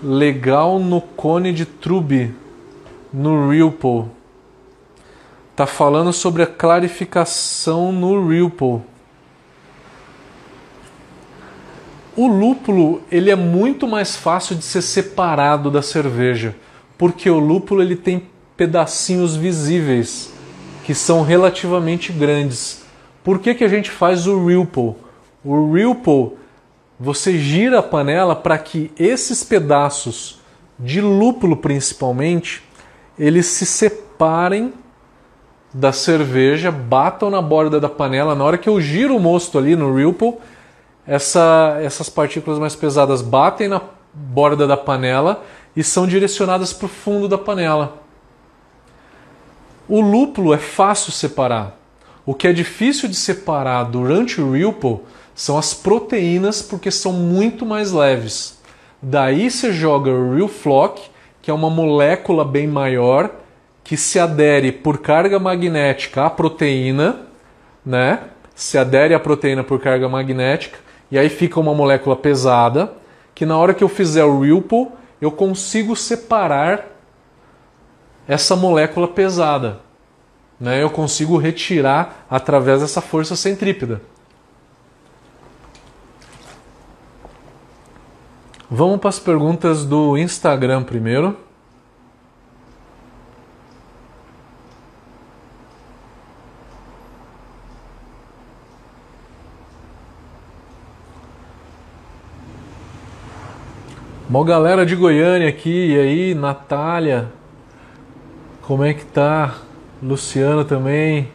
legal no cone de Trube no Ripple? Tá falando sobre a clarificação no Ripple. O lúpulo ele é muito mais fácil de ser separado da cerveja, porque o lúpulo ele tem pedacinhos visíveis que são relativamente grandes. Por que, que a gente faz o Ripple? O Ripple, você gira a panela para que esses pedaços de lúpulo principalmente, eles se separem da cerveja, batam na borda da panela. Na hora que eu giro o mosto ali no Ripple, essa, essas partículas mais pesadas batem na borda da panela e são direcionadas para o fundo da panela. O lúpulo é fácil separar. O que é difícil de separar durante o Ripple são as proteínas, porque são muito mais leves. Daí você joga o Real Flock, que é uma molécula bem maior, que se adere por carga magnética à proteína, né? Se adere à proteína por carga magnética, e aí fica uma molécula pesada, que na hora que eu fizer o Ripple, eu consigo separar essa molécula pesada né, eu consigo retirar através dessa força centrípeta. Vamos para as perguntas do Instagram primeiro. Mó galera de Goiânia aqui, e aí, Natália? Como é que tá? Luciana também.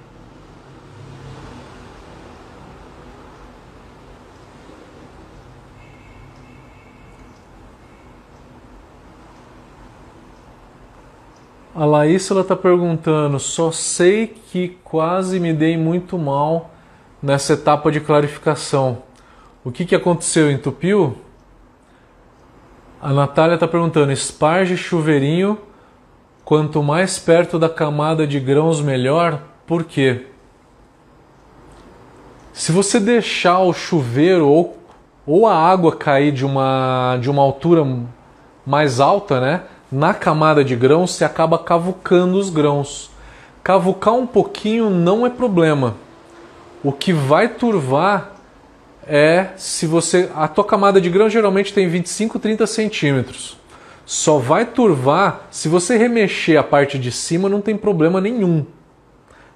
A Laís ela tá perguntando, só sei que quase me dei muito mal nessa etapa de clarificação. O que que aconteceu? Entupiu? A Natália está perguntando: esparge chuveirinho, quanto mais perto da camada de grãos, melhor. Por quê? Se você deixar o chuveiro ou, ou a água cair de uma, de uma altura mais alta, né? Na camada de grãos, você acaba cavucando os grãos. Cavucar um pouquinho não é problema. O que vai turvar é se você. A tua camada de grão geralmente tem 25, 30 centímetros. Só vai turvar se você remexer a parte de cima, não tem problema nenhum.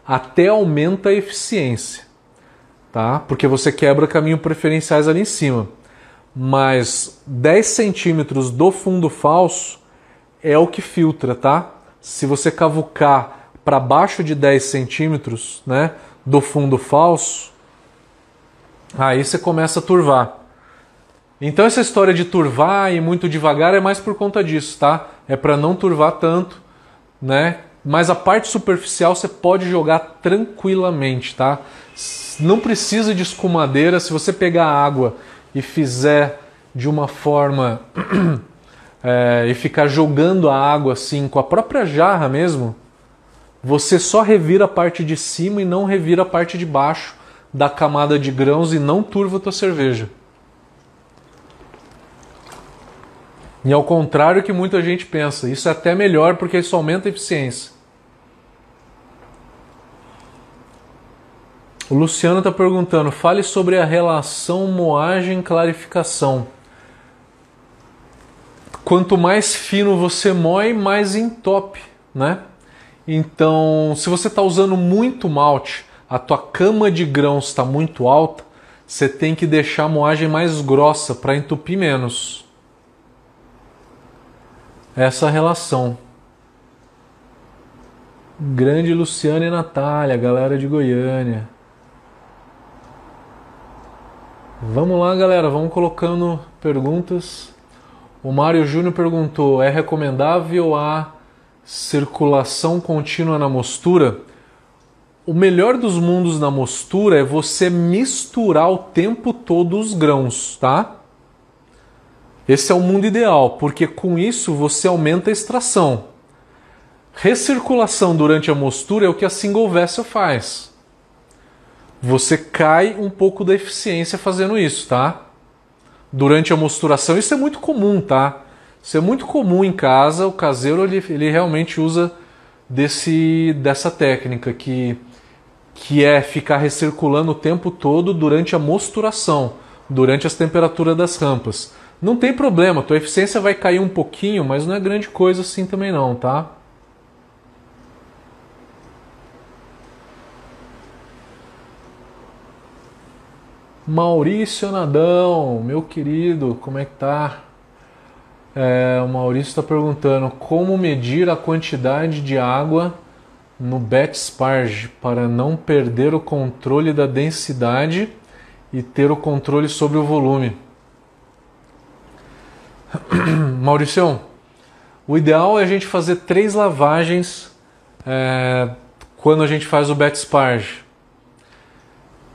Até aumenta a eficiência, tá? Porque você quebra caminho preferenciais ali em cima. Mas 10 centímetros do fundo falso é o que filtra, tá? Se você cavucar para baixo de 10 centímetros, né, do fundo falso, Aí você começa a turvar. Então essa história de turvar e muito devagar é mais por conta disso, tá? É para não turvar tanto, né? Mas a parte superficial você pode jogar tranquilamente, tá? Não precisa de escumadeira. Se você pegar água e fizer de uma forma é, e ficar jogando a água assim com a própria jarra mesmo, você só revira a parte de cima e não revira a parte de baixo da camada de grãos e não turva a tua cerveja. E ao contrário que muita gente pensa, isso é até melhor porque isso aumenta a eficiência. O Luciano está perguntando: fale sobre a relação moagem-clarificação. Quanto mais fino você moe, mais entope, né? Então, se você está usando muito malte, a tua cama de grãos está muito alta, você tem que deixar a moagem mais grossa para entupir menos. Essa relação. Grande Luciana e Natália, galera de Goiânia. Vamos lá, galera, vamos colocando perguntas. O Mário Júnior perguntou: é recomendável a circulação contínua na mostura? O melhor dos mundos na mostura é você misturar o tempo todo os grãos, tá? Esse é o mundo ideal, porque com isso você aumenta a extração. Recirculação durante a mostura é o que a single vessel faz. Você cai um pouco da eficiência fazendo isso, tá? Durante a mosturação, isso é muito comum, tá? Isso é muito comum em casa, o caseiro ele, ele realmente usa desse, dessa técnica que que é ficar recirculando o tempo todo durante a mosturação, durante as temperaturas das rampas. Não tem problema, tua eficiência vai cair um pouquinho, mas não é grande coisa assim também não, tá? Maurício Nadão, meu querido, como é que tá? É, o Maurício está perguntando como medir a quantidade de água no bet sparge para não perder o controle da densidade e ter o controle sobre o volume. Maurício, o ideal é a gente fazer três lavagens é, quando a gente faz o bet sparge.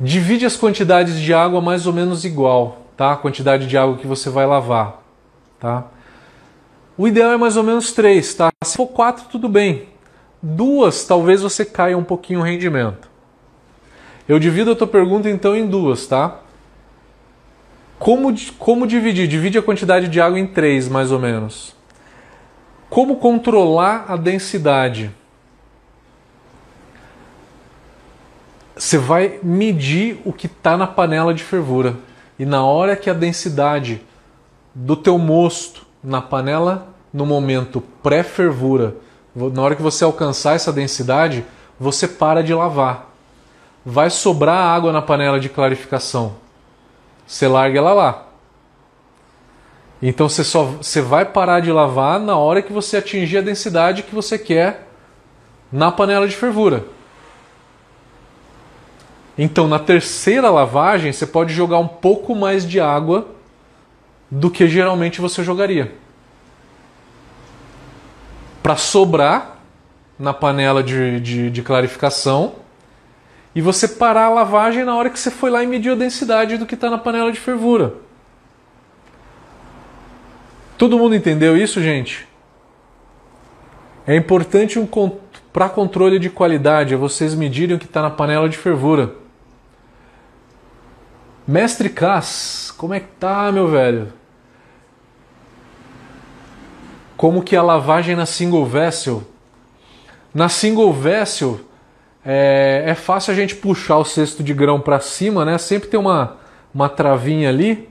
Divide as quantidades de água mais ou menos igual, tá? A quantidade de água que você vai lavar, tá? O ideal é mais ou menos três, tá? Se for quatro, tudo bem. Duas, talvez você caia um pouquinho o rendimento. Eu divido a tua pergunta então em duas, tá? Como, como dividir? Divide a quantidade de água em três, mais ou menos. Como controlar a densidade? Você vai medir o que está na panela de fervura. E na hora que a densidade do teu mosto na panela, no momento pré-fervura, na hora que você alcançar essa densidade, você para de lavar. Vai sobrar água na panela de clarificação. Você larga ela lá. Então você só você vai parar de lavar na hora que você atingir a densidade que você quer na panela de fervura. Então, na terceira lavagem, você pode jogar um pouco mais de água do que geralmente você jogaria para sobrar na panela de, de, de clarificação e você parar a lavagem na hora que você foi lá e mediu a densidade do que está na panela de fervura. Todo mundo entendeu isso, gente? É importante um, para controle de qualidade é vocês medirem o que está na panela de fervura. Mestre Cass, como é que tá, meu velho? Como que a lavagem na single vessel? Na single vessel é, é fácil a gente puxar o cesto de grão para cima, né? Sempre tem uma, uma travinha ali.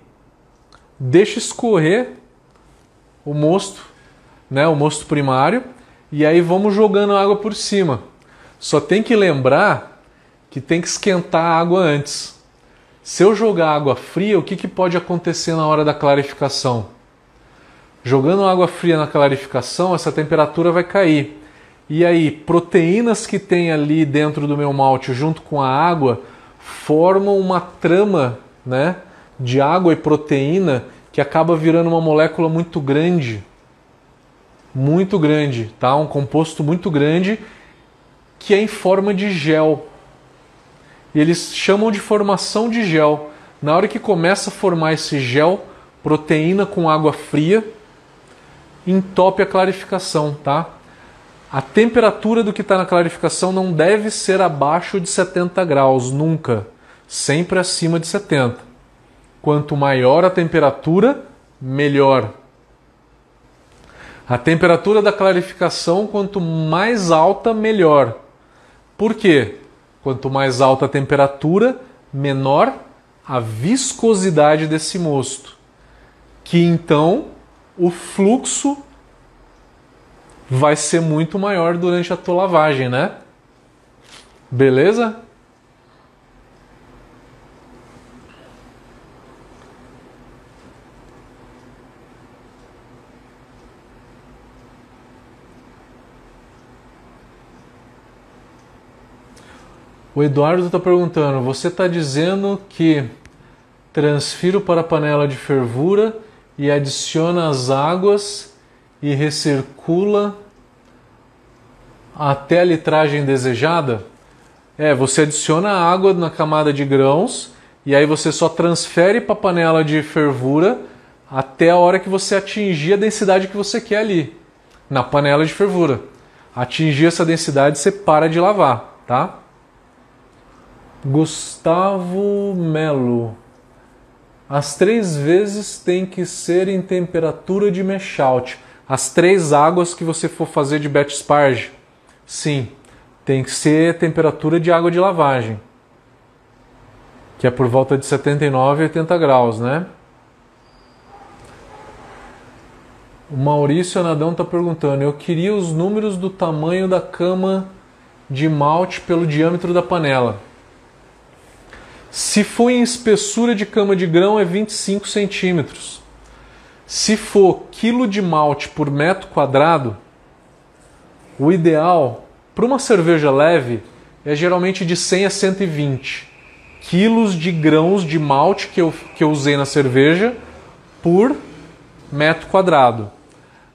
Deixa escorrer o mosto, né? O mosto primário e aí vamos jogando água por cima. Só tem que lembrar que tem que esquentar a água antes. Se eu jogar água fria, o que, que pode acontecer na hora da clarificação? Jogando água fria na clarificação, essa temperatura vai cair. E aí, proteínas que tem ali dentro do meu malte junto com a água formam uma trama né, de água e proteína que acaba virando uma molécula muito grande muito grande, tá? Um composto muito grande que é em forma de gel. E eles chamam de formação de gel. Na hora que começa a formar esse gel, proteína com água fria, entope a clarificação, tá? A temperatura do que está na clarificação não deve ser abaixo de 70 graus, nunca. Sempre acima de 70. Quanto maior a temperatura, melhor. A temperatura da clarificação, quanto mais alta, melhor. Por quê? Quanto mais alta a temperatura, menor a viscosidade desse mosto. Que então o fluxo vai ser muito maior durante a tua lavagem, né? Beleza? O Eduardo está perguntando: você está dizendo que transfiro para a panela de fervura e adiciona as águas e recircula até a litragem desejada? É, você adiciona a água na camada de grãos e aí você só transfere para a panela de fervura até a hora que você atingir a densidade que você quer ali, na panela de fervura. Atingir essa densidade, você para de lavar, tá? Gustavo Melo. As três vezes tem que ser em temperatura de mash out. As três águas que você for fazer de batch sparge, sim, tem que ser temperatura de água de lavagem, que é por volta de 79 e 80 graus, né? O Maurício Anadão está perguntando: eu queria os números do tamanho da cama de malte pelo diâmetro da panela. Se for em espessura de cama de grão, é 25 centímetros. Se for quilo de malte por metro quadrado, o ideal para uma cerveja leve é geralmente de 100 a 120 quilos de grãos de malte que eu, que eu usei na cerveja por metro quadrado.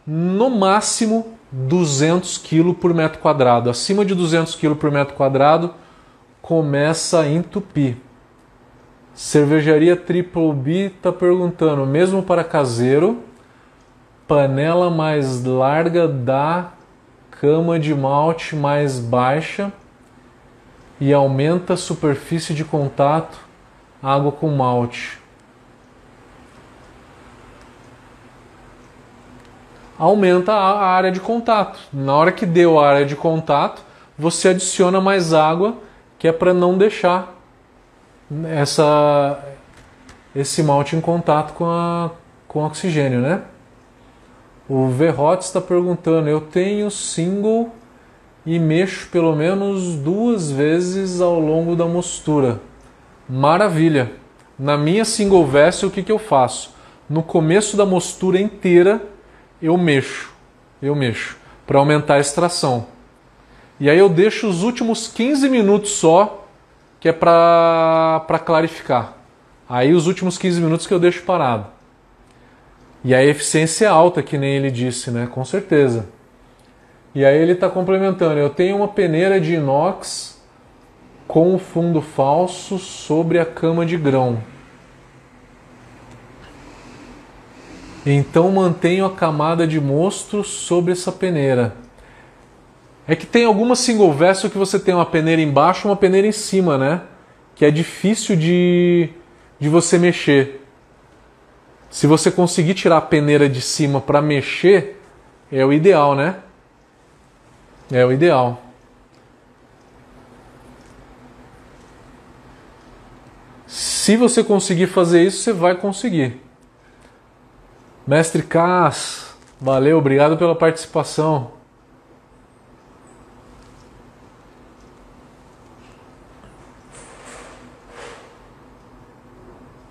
No máximo 200 quilos por metro quadrado. Acima de 200 quilos por metro quadrado começa a entupir. Cervejaria Triple B está perguntando, mesmo para caseiro, panela mais larga dá cama de malte mais baixa e aumenta a superfície de contato água com malte. Aumenta a área de contato. Na hora que deu a área de contato, você adiciona mais água, que é para não deixar essa, esse malte em contato com, a, com oxigênio, né? O Verrot está perguntando: eu tenho single e mexo pelo menos duas vezes ao longo da mostura. Maravilha! Na minha single vessel, o que, que eu faço? No começo da mostura inteira, eu mexo, eu mexo, para aumentar a extração. E aí eu deixo os últimos 15 minutos só que é para clarificar. Aí os últimos 15 minutos que eu deixo parado. E a eficiência é alta, que nem ele disse, né? Com certeza. E aí ele está complementando. Eu tenho uma peneira de inox com o fundo falso sobre a cama de grão. Então mantenho a camada de mosto sobre essa peneira. É que tem alguma single vessel que você tem uma peneira embaixo e uma peneira em cima, né? Que é difícil de, de você mexer. Se você conseguir tirar a peneira de cima para mexer, é o ideal, né? É o ideal. Se você conseguir fazer isso, você vai conseguir. Mestre Cas, valeu, obrigado pela participação.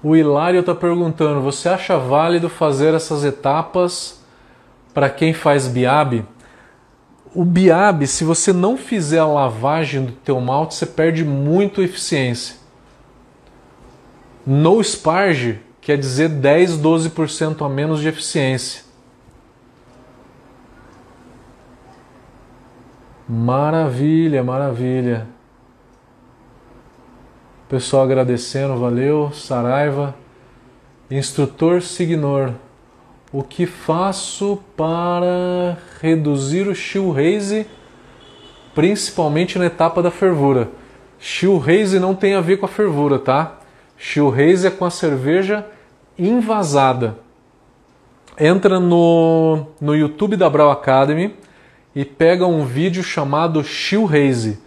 O Hilário está perguntando: você acha válido fazer essas etapas para quem faz biab? O biab, se você não fizer a lavagem do teu malte, você perde muito eficiência. No sparge quer dizer 10, 12% a menos de eficiência. Maravilha, maravilha. Pessoal agradecendo, valeu. Saraiva. Instrutor Signor. O que faço para reduzir o raise, principalmente na etapa da fervura? Raise não tem a ver com a fervura, tá? Raise é com a cerveja invasada. Entra no, no YouTube da Brau Academy e pega um vídeo chamado Raise.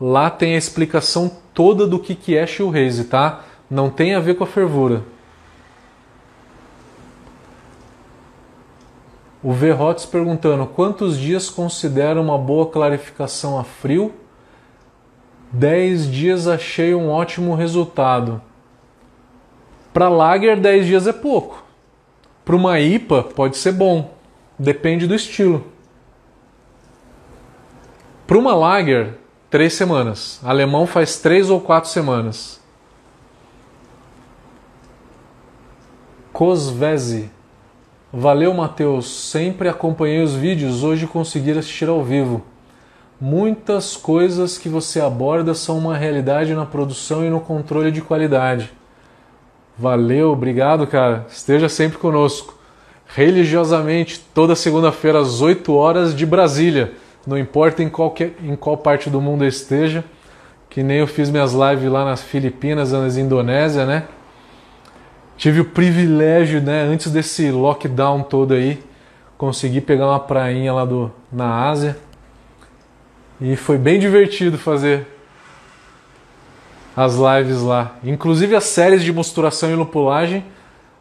Lá tem a explicação toda do que, que é Raise, tá? Não tem a ver com a fervura. O Verrotes perguntando quantos dias considera uma boa clarificação a frio? 10 dias achei um ótimo resultado. Para lager 10 dias é pouco. Para uma IPA pode ser bom, depende do estilo. Para uma lager, 3 semanas. Alemão faz 3 ou 4 semanas. Cosvese Valeu, Matheus. Sempre acompanhei os vídeos, hoje consegui assistir ao vivo. Muitas coisas que você aborda são uma realidade na produção e no controle de qualidade. Valeu, obrigado, cara. Esteja sempre conosco. Religiosamente, toda segunda-feira às 8 horas de Brasília. Não importa em, qualquer, em qual parte do mundo eu esteja. Que nem eu fiz minhas lives lá nas Filipinas, nas Indonésia, né? Tive o privilégio, né, antes desse lockdown todo aí, conseguir pegar uma prainha lá do, na Ásia. E foi bem divertido fazer as lives lá. Inclusive as séries de mosturação e lupulagem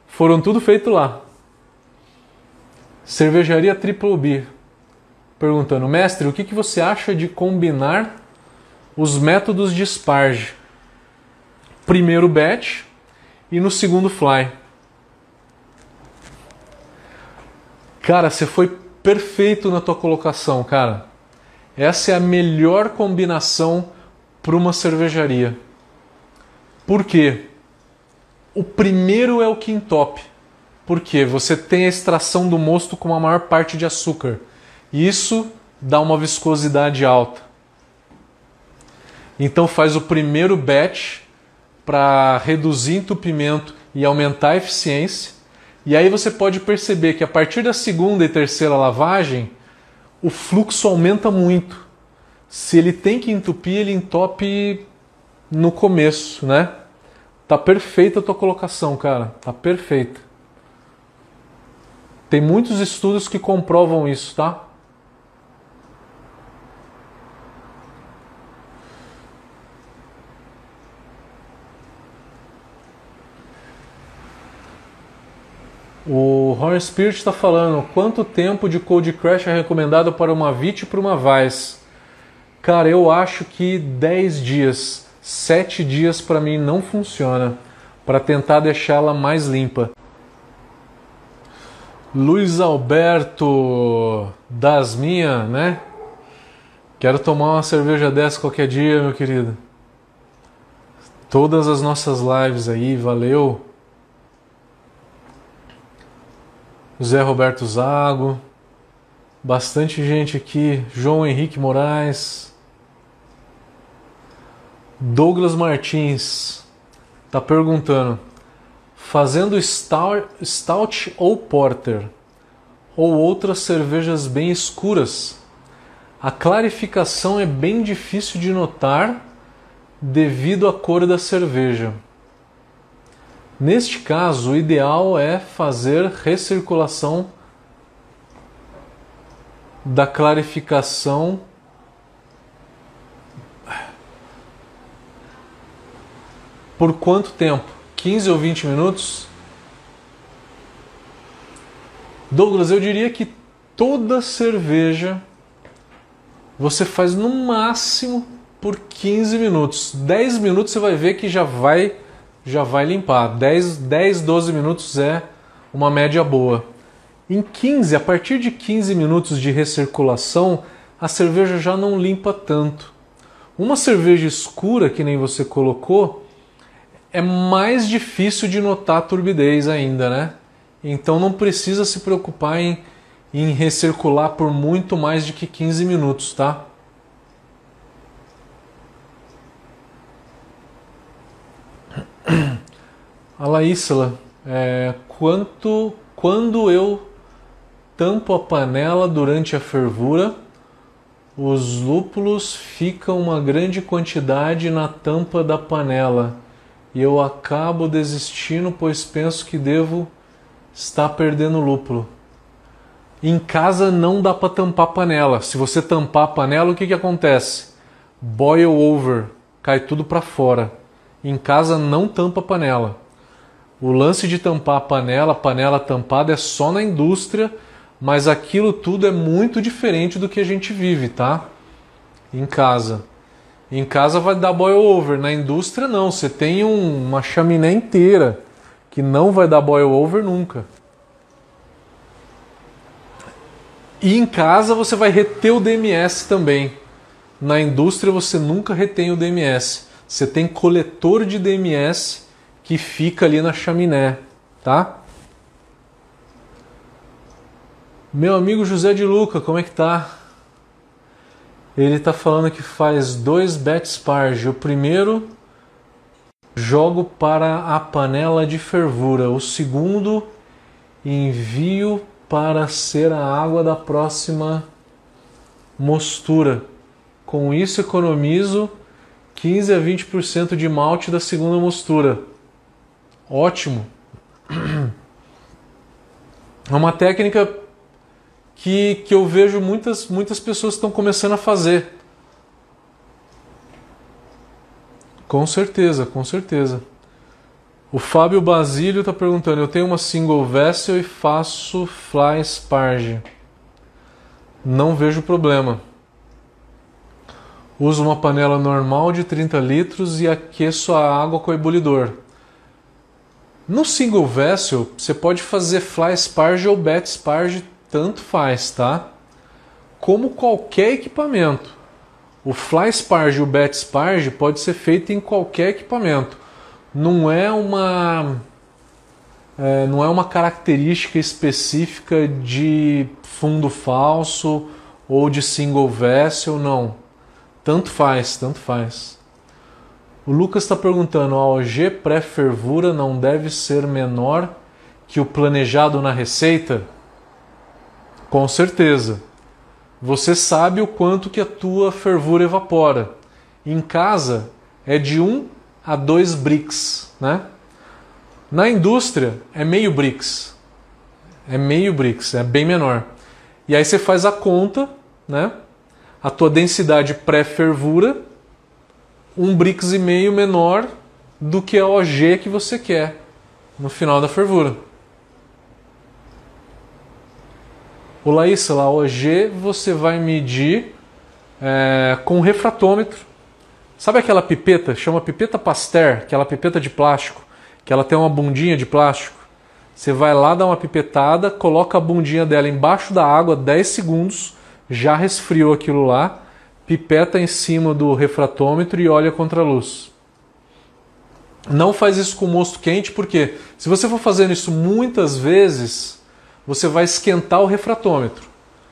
foram tudo feito lá. Cervejaria Triple B perguntando, mestre, o que, que você acha de combinar os métodos de sparge? Primeiro batch, e no segundo fly. Cara, você foi perfeito na tua colocação, cara. Essa é a melhor combinação para uma cervejaria. Por quê? O primeiro é o quintop. Porque você tem a extração do mosto com a maior parte de açúcar. Isso dá uma viscosidade alta. Então faz o primeiro batch para reduzir entupimento e aumentar a eficiência. E aí você pode perceber que a partir da segunda e terceira lavagem, o fluxo aumenta muito. Se ele tem que entupir, ele entope no começo, né? Tá perfeita a tua colocação, cara. Tá perfeita. Tem muitos estudos que comprovam isso, tá? O Horror Spirit está falando quanto tempo de Cold Crash é recomendado para uma VIT e para uma Vice? Cara, eu acho que 10 dias, 7 dias para mim não funciona para tentar deixá-la mais limpa. Luiz Alberto das minha, né? Quero tomar uma cerveja dessa qualquer dia, meu querido. Todas as nossas lives aí, valeu. Zé Roberto Zago. Bastante gente aqui. João Henrique Moraes. Douglas Martins está perguntando: fazendo stout, stout ou porter ou outras cervejas bem escuras, a clarificação é bem difícil de notar devido à cor da cerveja. Neste caso, o ideal é fazer recirculação da clarificação por quanto tempo? 15 ou 20 minutos? Douglas, eu diria que toda cerveja você faz no máximo por 15 minutos. 10 minutos você vai ver que já vai já vai limpar. 10, 10 12 minutos é uma média boa. Em 15, a partir de 15 minutos de recirculação, a cerveja já não limpa tanto. Uma cerveja escura, que nem você colocou, é mais difícil de notar a turbidez ainda, né? Então não precisa se preocupar em, em recircular por muito mais de que 15 minutos, tá? A Laísla, é, quanto, quando eu tampo a panela durante a fervura, os lúpulos ficam uma grande quantidade na tampa da panela e eu acabo desistindo, pois penso que devo estar perdendo lúpulo. Em casa não dá para tampar a panela. Se você tampar a panela, o que, que acontece? Boil over, cai tudo para fora. Em casa não tampa panela. O lance de tampar a panela, panela tampada, é só na indústria mas aquilo tudo é muito diferente do que a gente vive, tá? Em casa. Em casa vai dar boil over, na indústria não, você tem um, uma chaminé inteira que não vai dar boil over nunca. E em casa você vai reter o DMS também. Na indústria você nunca retém o DMS. Você tem coletor de DMS que fica ali na chaminé, tá? Meu amigo José de Luca, como é que tá? Ele está falando que faz dois bet sparge. O primeiro jogo para a panela de fervura. O segundo envio para ser a água da próxima mostura. Com isso economizo 15 a 20% de malte da segunda mostura. Ótimo. É uma técnica que, que eu vejo muitas, muitas pessoas estão começando a fazer. Com certeza, com certeza. O Fábio Basílio está perguntando: eu tenho uma single vessel e faço fly sparge. Não vejo problema. Uso uma panela normal de 30 litros e aqueço a água com o ebulidor. No single vessel, você pode fazer fly sparge ou bat sparge tanto faz, tá? Como qualquer equipamento. O Fly Sparge e o Bet Sparge pode ser feito em qualquer equipamento. Não é uma é, não é uma característica específica de fundo falso ou de single vessel, não. Tanto faz, tanto faz. O Lucas está perguntando: a OG pré-fervura não deve ser menor que o planejado na receita? Com certeza. Você sabe o quanto que a tua fervura evapora. Em casa é de 1 a 2 bricks, né? Na indústria é meio bricks. É meio bricks, é bem menor. E aí você faz a conta, né? A tua densidade pré-fervura, um bricks e meio menor do que a OG que você quer no final da fervura. O Laís, lá OG você vai medir é, com refratômetro. Sabe aquela pipeta? Chama pipeta Pasteur, aquela pipeta de plástico, que ela tem uma bundinha de plástico. Você vai lá, dá uma pipetada, coloca a bundinha dela embaixo da água 10 segundos, já resfriou aquilo lá, pipeta em cima do refratômetro e olha contra a luz. Não faz isso com mosto quente, porque se você for fazendo isso muitas vezes, você vai esquentar o refratômetro.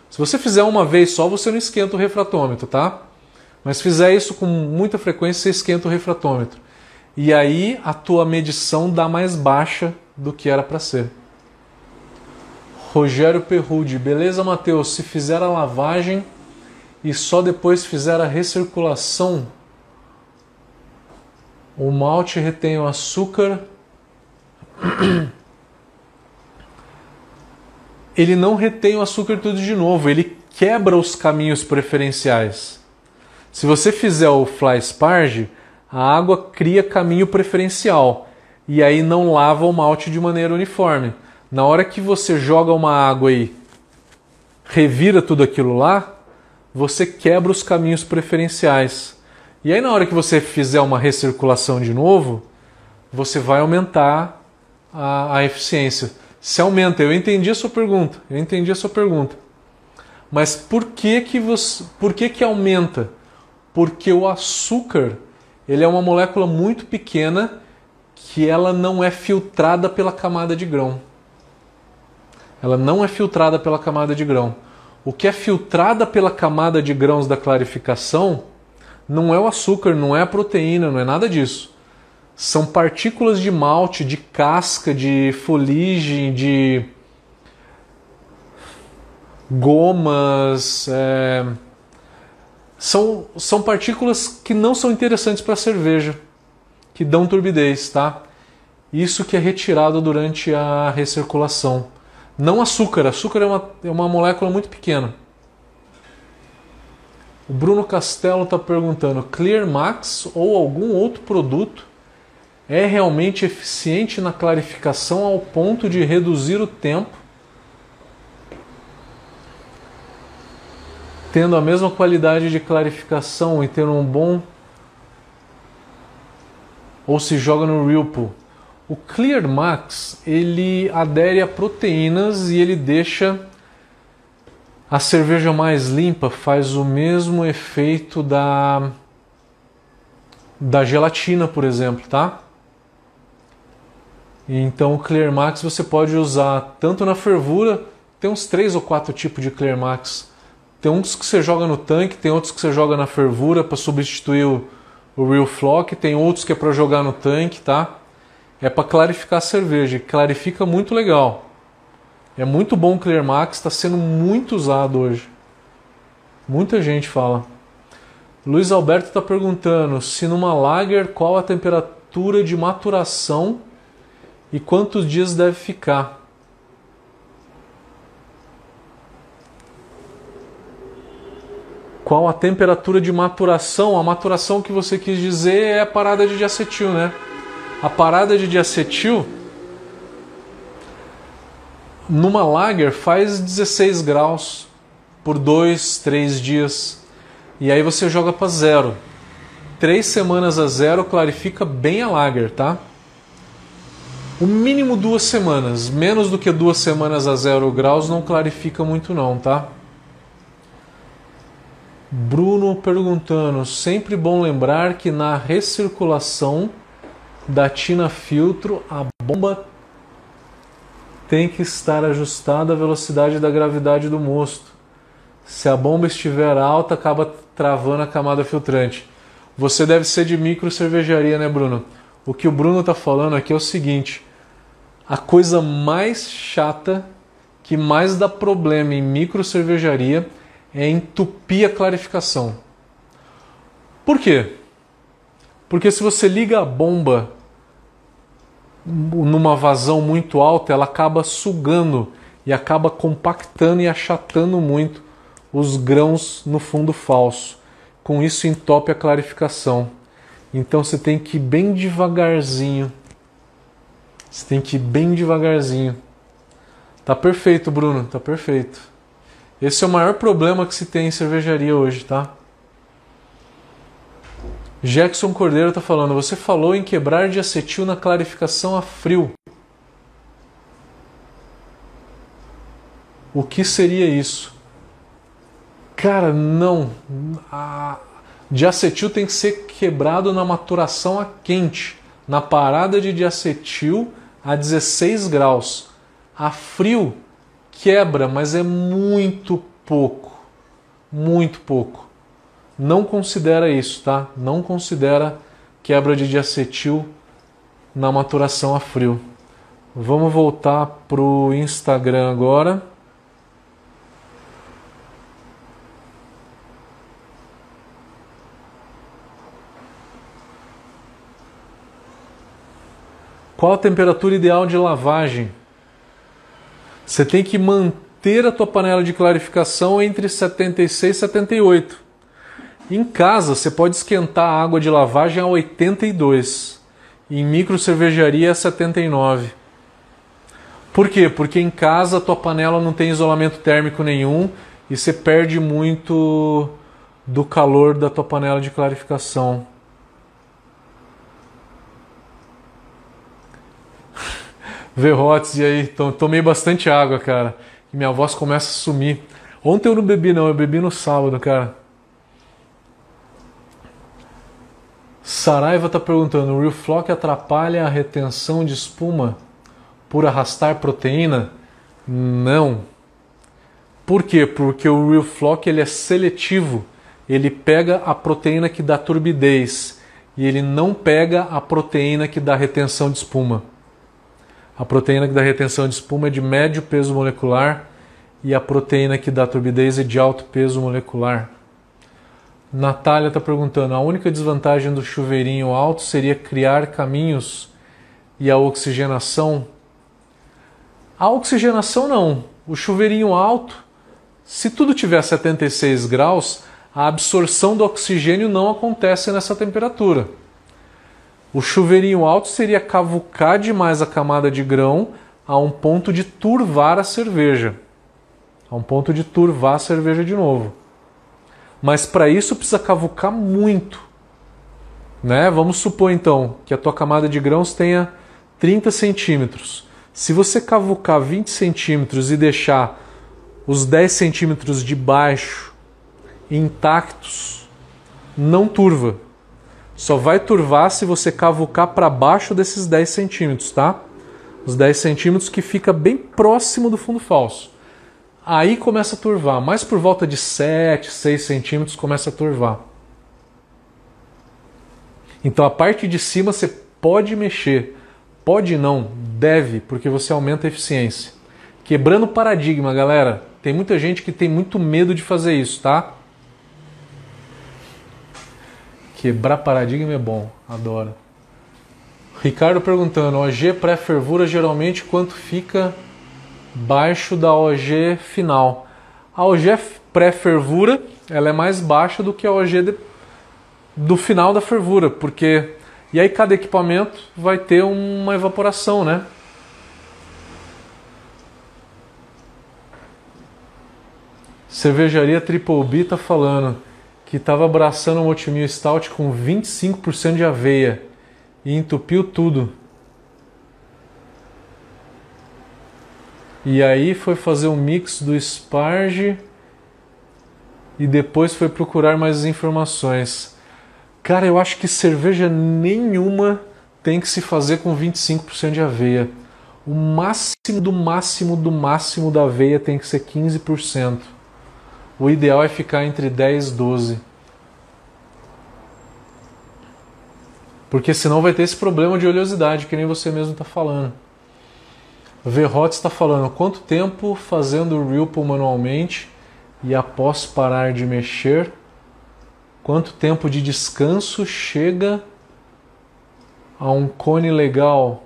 Se você fizer uma vez só, você não esquenta o refratômetro, tá? Mas fizer isso com muita frequência, você esquenta o refratômetro. E aí a tua medição dá mais baixa do que era para ser. Rogério Perrude, beleza, Matheus? Se fizer a lavagem e só depois fizer a recirculação, o malte retém o açúcar. Ele não retém o açúcar tudo de novo, ele quebra os caminhos preferenciais. Se você fizer o fly sparge, a água cria caminho preferencial e aí não lava o malte de maneira uniforme. Na hora que você joga uma água e revira tudo aquilo lá, você quebra os caminhos preferenciais. E aí, na hora que você fizer uma recirculação de novo, você vai aumentar a, a eficiência. Se aumenta, eu entendi a sua pergunta, eu entendi a sua pergunta. Mas por que que você, por que que aumenta? Porque o açúcar, ele é uma molécula muito pequena que ela não é filtrada pela camada de grão. Ela não é filtrada pela camada de grão. O que é filtrada pela camada de grãos da clarificação não é o açúcar, não é a proteína, não é nada disso. São partículas de malte, de casca, de foligem, de gomas. É... São, são partículas que não são interessantes para a cerveja, que dão turbidez, tá? Isso que é retirado durante a recirculação. Não açúcar, açúcar é uma, é uma molécula muito pequena. O Bruno Castelo está perguntando: Clear Max ou algum outro produto é realmente eficiente na clarificação ao ponto de reduzir o tempo, tendo a mesma qualidade de clarificação e tendo um bom. Ou se joga no Whirlpool? O Clear Max ele adere a proteínas e ele deixa a cerveja mais limpa faz o mesmo efeito da da gelatina, por exemplo, tá? Então o Clear Max você pode usar tanto na fervura, tem uns três ou quatro tipos de Clear Max. Tem uns que você joga no tanque, tem outros que você joga na fervura para substituir o, o Real Flock, tem outros que é para jogar no tanque, tá? É para clarificar a cerveja, clarifica muito legal. É muito bom o Clear Max, está sendo muito usado hoje. Muita gente fala. Luiz Alberto está perguntando se numa lager qual a temperatura de maturação e quantos dias deve ficar. Qual a temperatura de maturação? A maturação que você quis dizer é a parada de diacetil, né? A parada de diacetil numa lager faz 16 graus por 2, 3 dias. E aí você joga para zero. Três semanas a zero clarifica bem a lager, tá? O mínimo duas semanas. Menos do que duas semanas a zero graus não clarifica muito não, tá? Bruno perguntando, sempre bom lembrar que na recirculação da tina filtro a bomba tem que estar ajustada à velocidade da gravidade do mosto. Se a bomba estiver alta, acaba travando a camada filtrante. Você deve ser de micro cervejaria, né, Bruno? O que o Bruno está falando aqui é o seguinte: a coisa mais chata, que mais dá problema em micro cervejaria, é entupir a clarificação. Por quê? Porque se você liga a bomba numa vazão muito alta, ela acaba sugando e acaba compactando e achatando muito os grãos no fundo falso. Com isso entope a clarificação. Então você tem que ir bem devagarzinho. Você tem que ir bem devagarzinho. Tá perfeito, Bruno, tá perfeito. Esse é o maior problema que se tem em cervejaria hoje, tá? Jackson Cordeiro está falando, você falou em quebrar de acetil na clarificação a frio. O que seria isso? Cara, não. A diacetil tem que ser quebrado na maturação a quente, na parada de diacetil a 16 graus. A frio quebra, mas é muito pouco, muito pouco. Não considera isso, tá? Não considera quebra de diacetil na maturação a frio. Vamos voltar pro Instagram agora. Qual a temperatura ideal de lavagem? Você tem que manter a tua panela de clarificação entre 76 e 78. Em casa, você pode esquentar a água de lavagem a 82. Em micro cervejaria a 79. Por quê? Porque em casa a tua panela não tem isolamento térmico nenhum e você perde muito do calor da tua panela de clarificação. Verrotes, e aí? Tomei bastante água, cara. E minha voz começa a sumir. Ontem eu não bebi, não, eu bebi no sábado, cara. Saraiva tá perguntando: o Real Flock atrapalha a retenção de espuma por arrastar proteína? Não. Por quê? Porque o Real Flock ele é seletivo. Ele pega a proteína que dá turbidez e ele não pega a proteína que dá retenção de espuma. A proteína que dá retenção de espuma é de médio peso molecular e a proteína que dá turbidez é de alto peso molecular. Natália está perguntando: a única desvantagem do chuveirinho alto seria criar caminhos e a oxigenação? A oxigenação não. O chuveirinho alto, se tudo tiver 76 graus, a absorção do oxigênio não acontece nessa temperatura. O chuveirinho alto seria cavucar demais a camada de grão a um ponto de turvar a cerveja. A um ponto de turvar a cerveja de novo. Mas para isso precisa cavucar muito. Né? Vamos supor então que a tua camada de grãos tenha 30 centímetros. Se você cavucar 20 centímetros e deixar os 10 centímetros de baixo intactos, não turva só vai turvar se você cavucar para baixo desses 10 centímetros, tá? Os 10 centímetros que fica bem próximo do fundo falso. Aí começa a turvar, mais por volta de 7, 6 centímetros começa a turvar. Então a parte de cima você pode mexer, pode não, deve, porque você aumenta a eficiência. Quebrando paradigma, galera. Tem muita gente que tem muito medo de fazer isso, tá? Quebrar paradigma é bom, adoro. Ricardo perguntando, OG pré-fervura geralmente quanto fica baixo da OG final? A OG pré-fervura ela é mais baixa do que a OG de, do final da fervura, porque e aí cada equipamento vai ter uma evaporação, né? Cervejaria Triple B tá falando que estava abraçando um oatmeal stout com 25% de aveia e entupiu tudo. E aí foi fazer um mix do Sparge e depois foi procurar mais informações. Cara, eu acho que cerveja nenhuma tem que se fazer com 25% de aveia. O máximo do máximo do máximo da aveia tem que ser 15%. O ideal é ficar entre 10 e 12. Porque senão vai ter esse problema de oleosidade, que nem você mesmo está falando. Verrot está falando quanto tempo fazendo o Ripple manualmente e após parar de mexer, quanto tempo de descanso chega a um cone legal.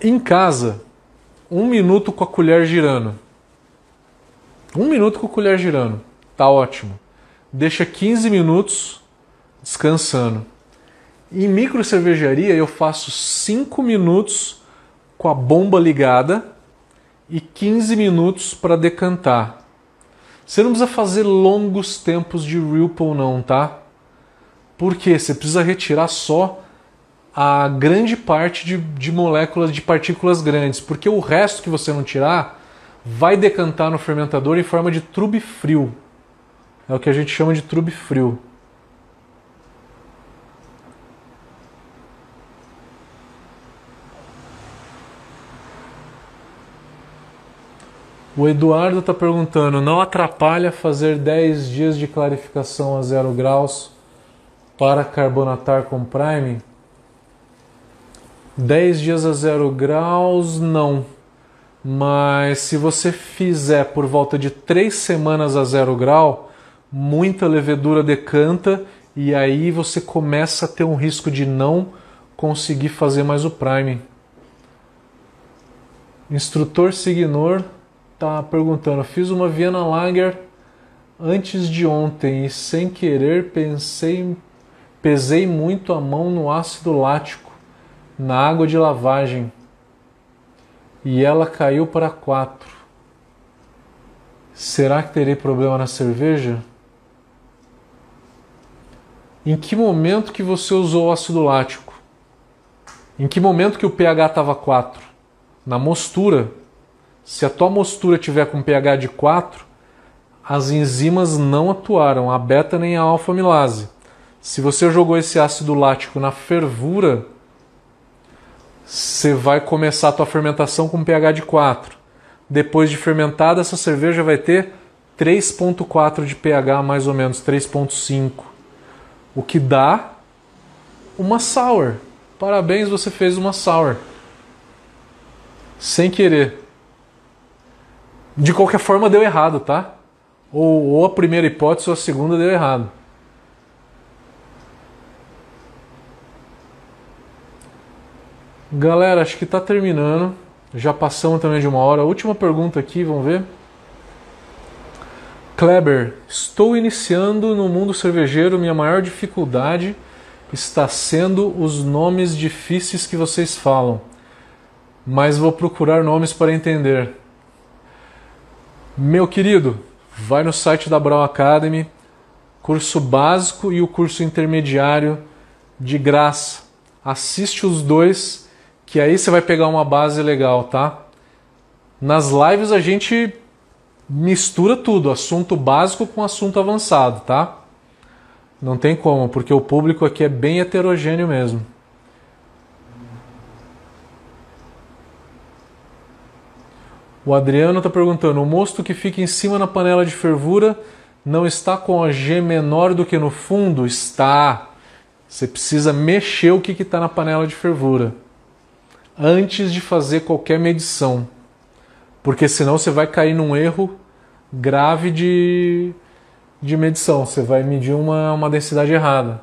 Em casa, um minuto com a colher girando. Um minuto com a colher girando. Tá ótimo. Deixa 15 minutos descansando. Em micro cervejaria eu faço 5 minutos com a bomba ligada e 15 minutos para decantar. Você não precisa fazer longos tempos de Ripple não, tá? Porque você precisa retirar só a grande parte de, de moléculas de partículas grandes, porque o resto que você não tirar vai decantar no fermentador em forma de trube frio. É o que a gente chama de trube frio. O Eduardo está perguntando: não atrapalha fazer 10 dias de clarificação a zero graus para carbonatar com prime? 10 dias a zero graus, não. Mas se você fizer por volta de 3 semanas a zero grau, muita levedura decanta e aí você começa a ter um risco de não conseguir fazer mais o prime. Instrutor Signor tá perguntando: fiz uma Viena Lager antes de ontem e sem querer pensei, pesei muito a mão no ácido lático na água de lavagem e ela caiu para 4. Será que terei problema na cerveja? Em que momento que você usou ácido lático? Em que momento que o pH estava 4? Na mostura. Se a tua mostura tiver com pH de 4, as enzimas não atuaram, a beta nem a alfa amilase. Se você jogou esse ácido lático na fervura, você vai começar a tua fermentação com pH de 4. Depois de fermentada, essa cerveja vai ter 3.4 de pH, mais ou menos, 3.5. O que dá uma sour. Parabéns, você fez uma sour. Sem querer. De qualquer forma, deu errado, tá? Ou, ou a primeira hipótese ou a segunda deu errado. Galera, acho que está terminando. Já passamos também de uma hora. Última pergunta aqui, vamos ver. Kleber, estou iniciando no mundo cervejeiro. Minha maior dificuldade está sendo os nomes difíceis que vocês falam, mas vou procurar nomes para entender. Meu querido, vai no site da Brown Academy, curso básico e o curso intermediário de graça. Assiste os dois, que aí você vai pegar uma base legal, tá? Nas lives a gente mistura tudo, assunto básico com assunto avançado, tá? Não tem como, porque o público aqui é bem heterogêneo mesmo. O Adriano está perguntando: o mosto que fica em cima na panela de fervura não está com a G menor do que no fundo? Está. Você precisa mexer o que está na panela de fervura antes de fazer qualquer medição, porque senão você vai cair num erro grave de, de medição. Você vai medir uma, uma densidade errada.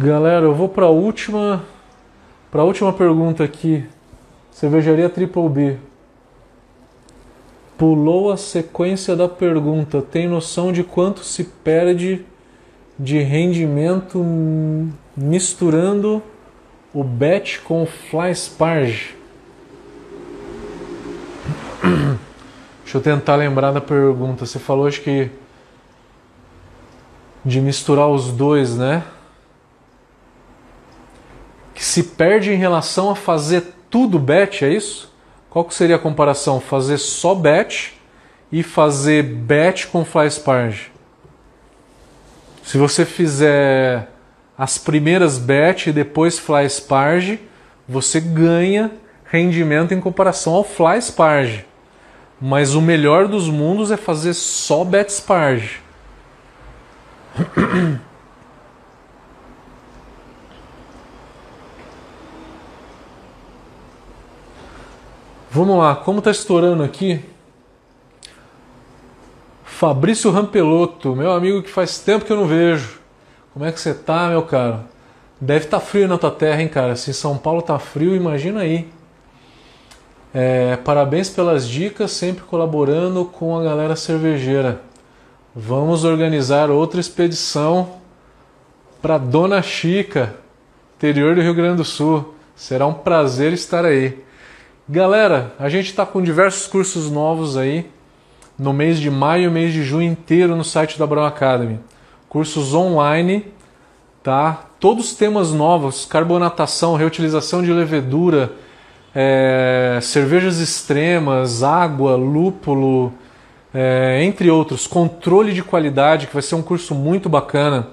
Galera, eu vou para a última, para última pergunta aqui. Cervejaria Triple B. Pulou a sequência da pergunta. Tem noção de quanto se perde de rendimento misturando o batch com o fly sparge? Deixa eu tentar lembrar da pergunta. Você falou acho que de misturar os dois, né? Que se perde em relação a fazer tudo batch, é isso? Qual que seria a comparação? Fazer só batch e fazer batch com fly sparge. Se você fizer as primeiras batch e depois fly sparge, você ganha rendimento em comparação ao fly sparge. Mas o melhor dos mundos é fazer só batch sparge. Vamos lá, como está estourando aqui? Fabrício Rampeloto, meu amigo que faz tempo que eu não vejo. Como é que você tá, meu caro? Deve estar tá frio na tua terra, hein, cara? Se São Paulo tá frio, imagina aí. É, parabéns pelas dicas, sempre colaborando com a galera cervejeira. Vamos organizar outra expedição para Dona Chica, interior do Rio Grande do Sul. Será um prazer estar aí. Galera, a gente está com diversos cursos novos aí no mês de maio e mês de junho inteiro no site da Brown Academy. Cursos online, tá? Todos temas novos: carbonatação, reutilização de levedura, é, cervejas extremas, água, lúpulo, é, entre outros, controle de qualidade, que vai ser um curso muito bacana.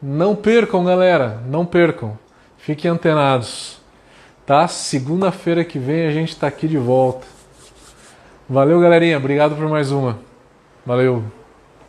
Não percam, galera, não percam. Fiquem antenados. Tá? Segunda-feira que vem a gente está aqui de volta. Valeu, galerinha. Obrigado por mais uma. Valeu.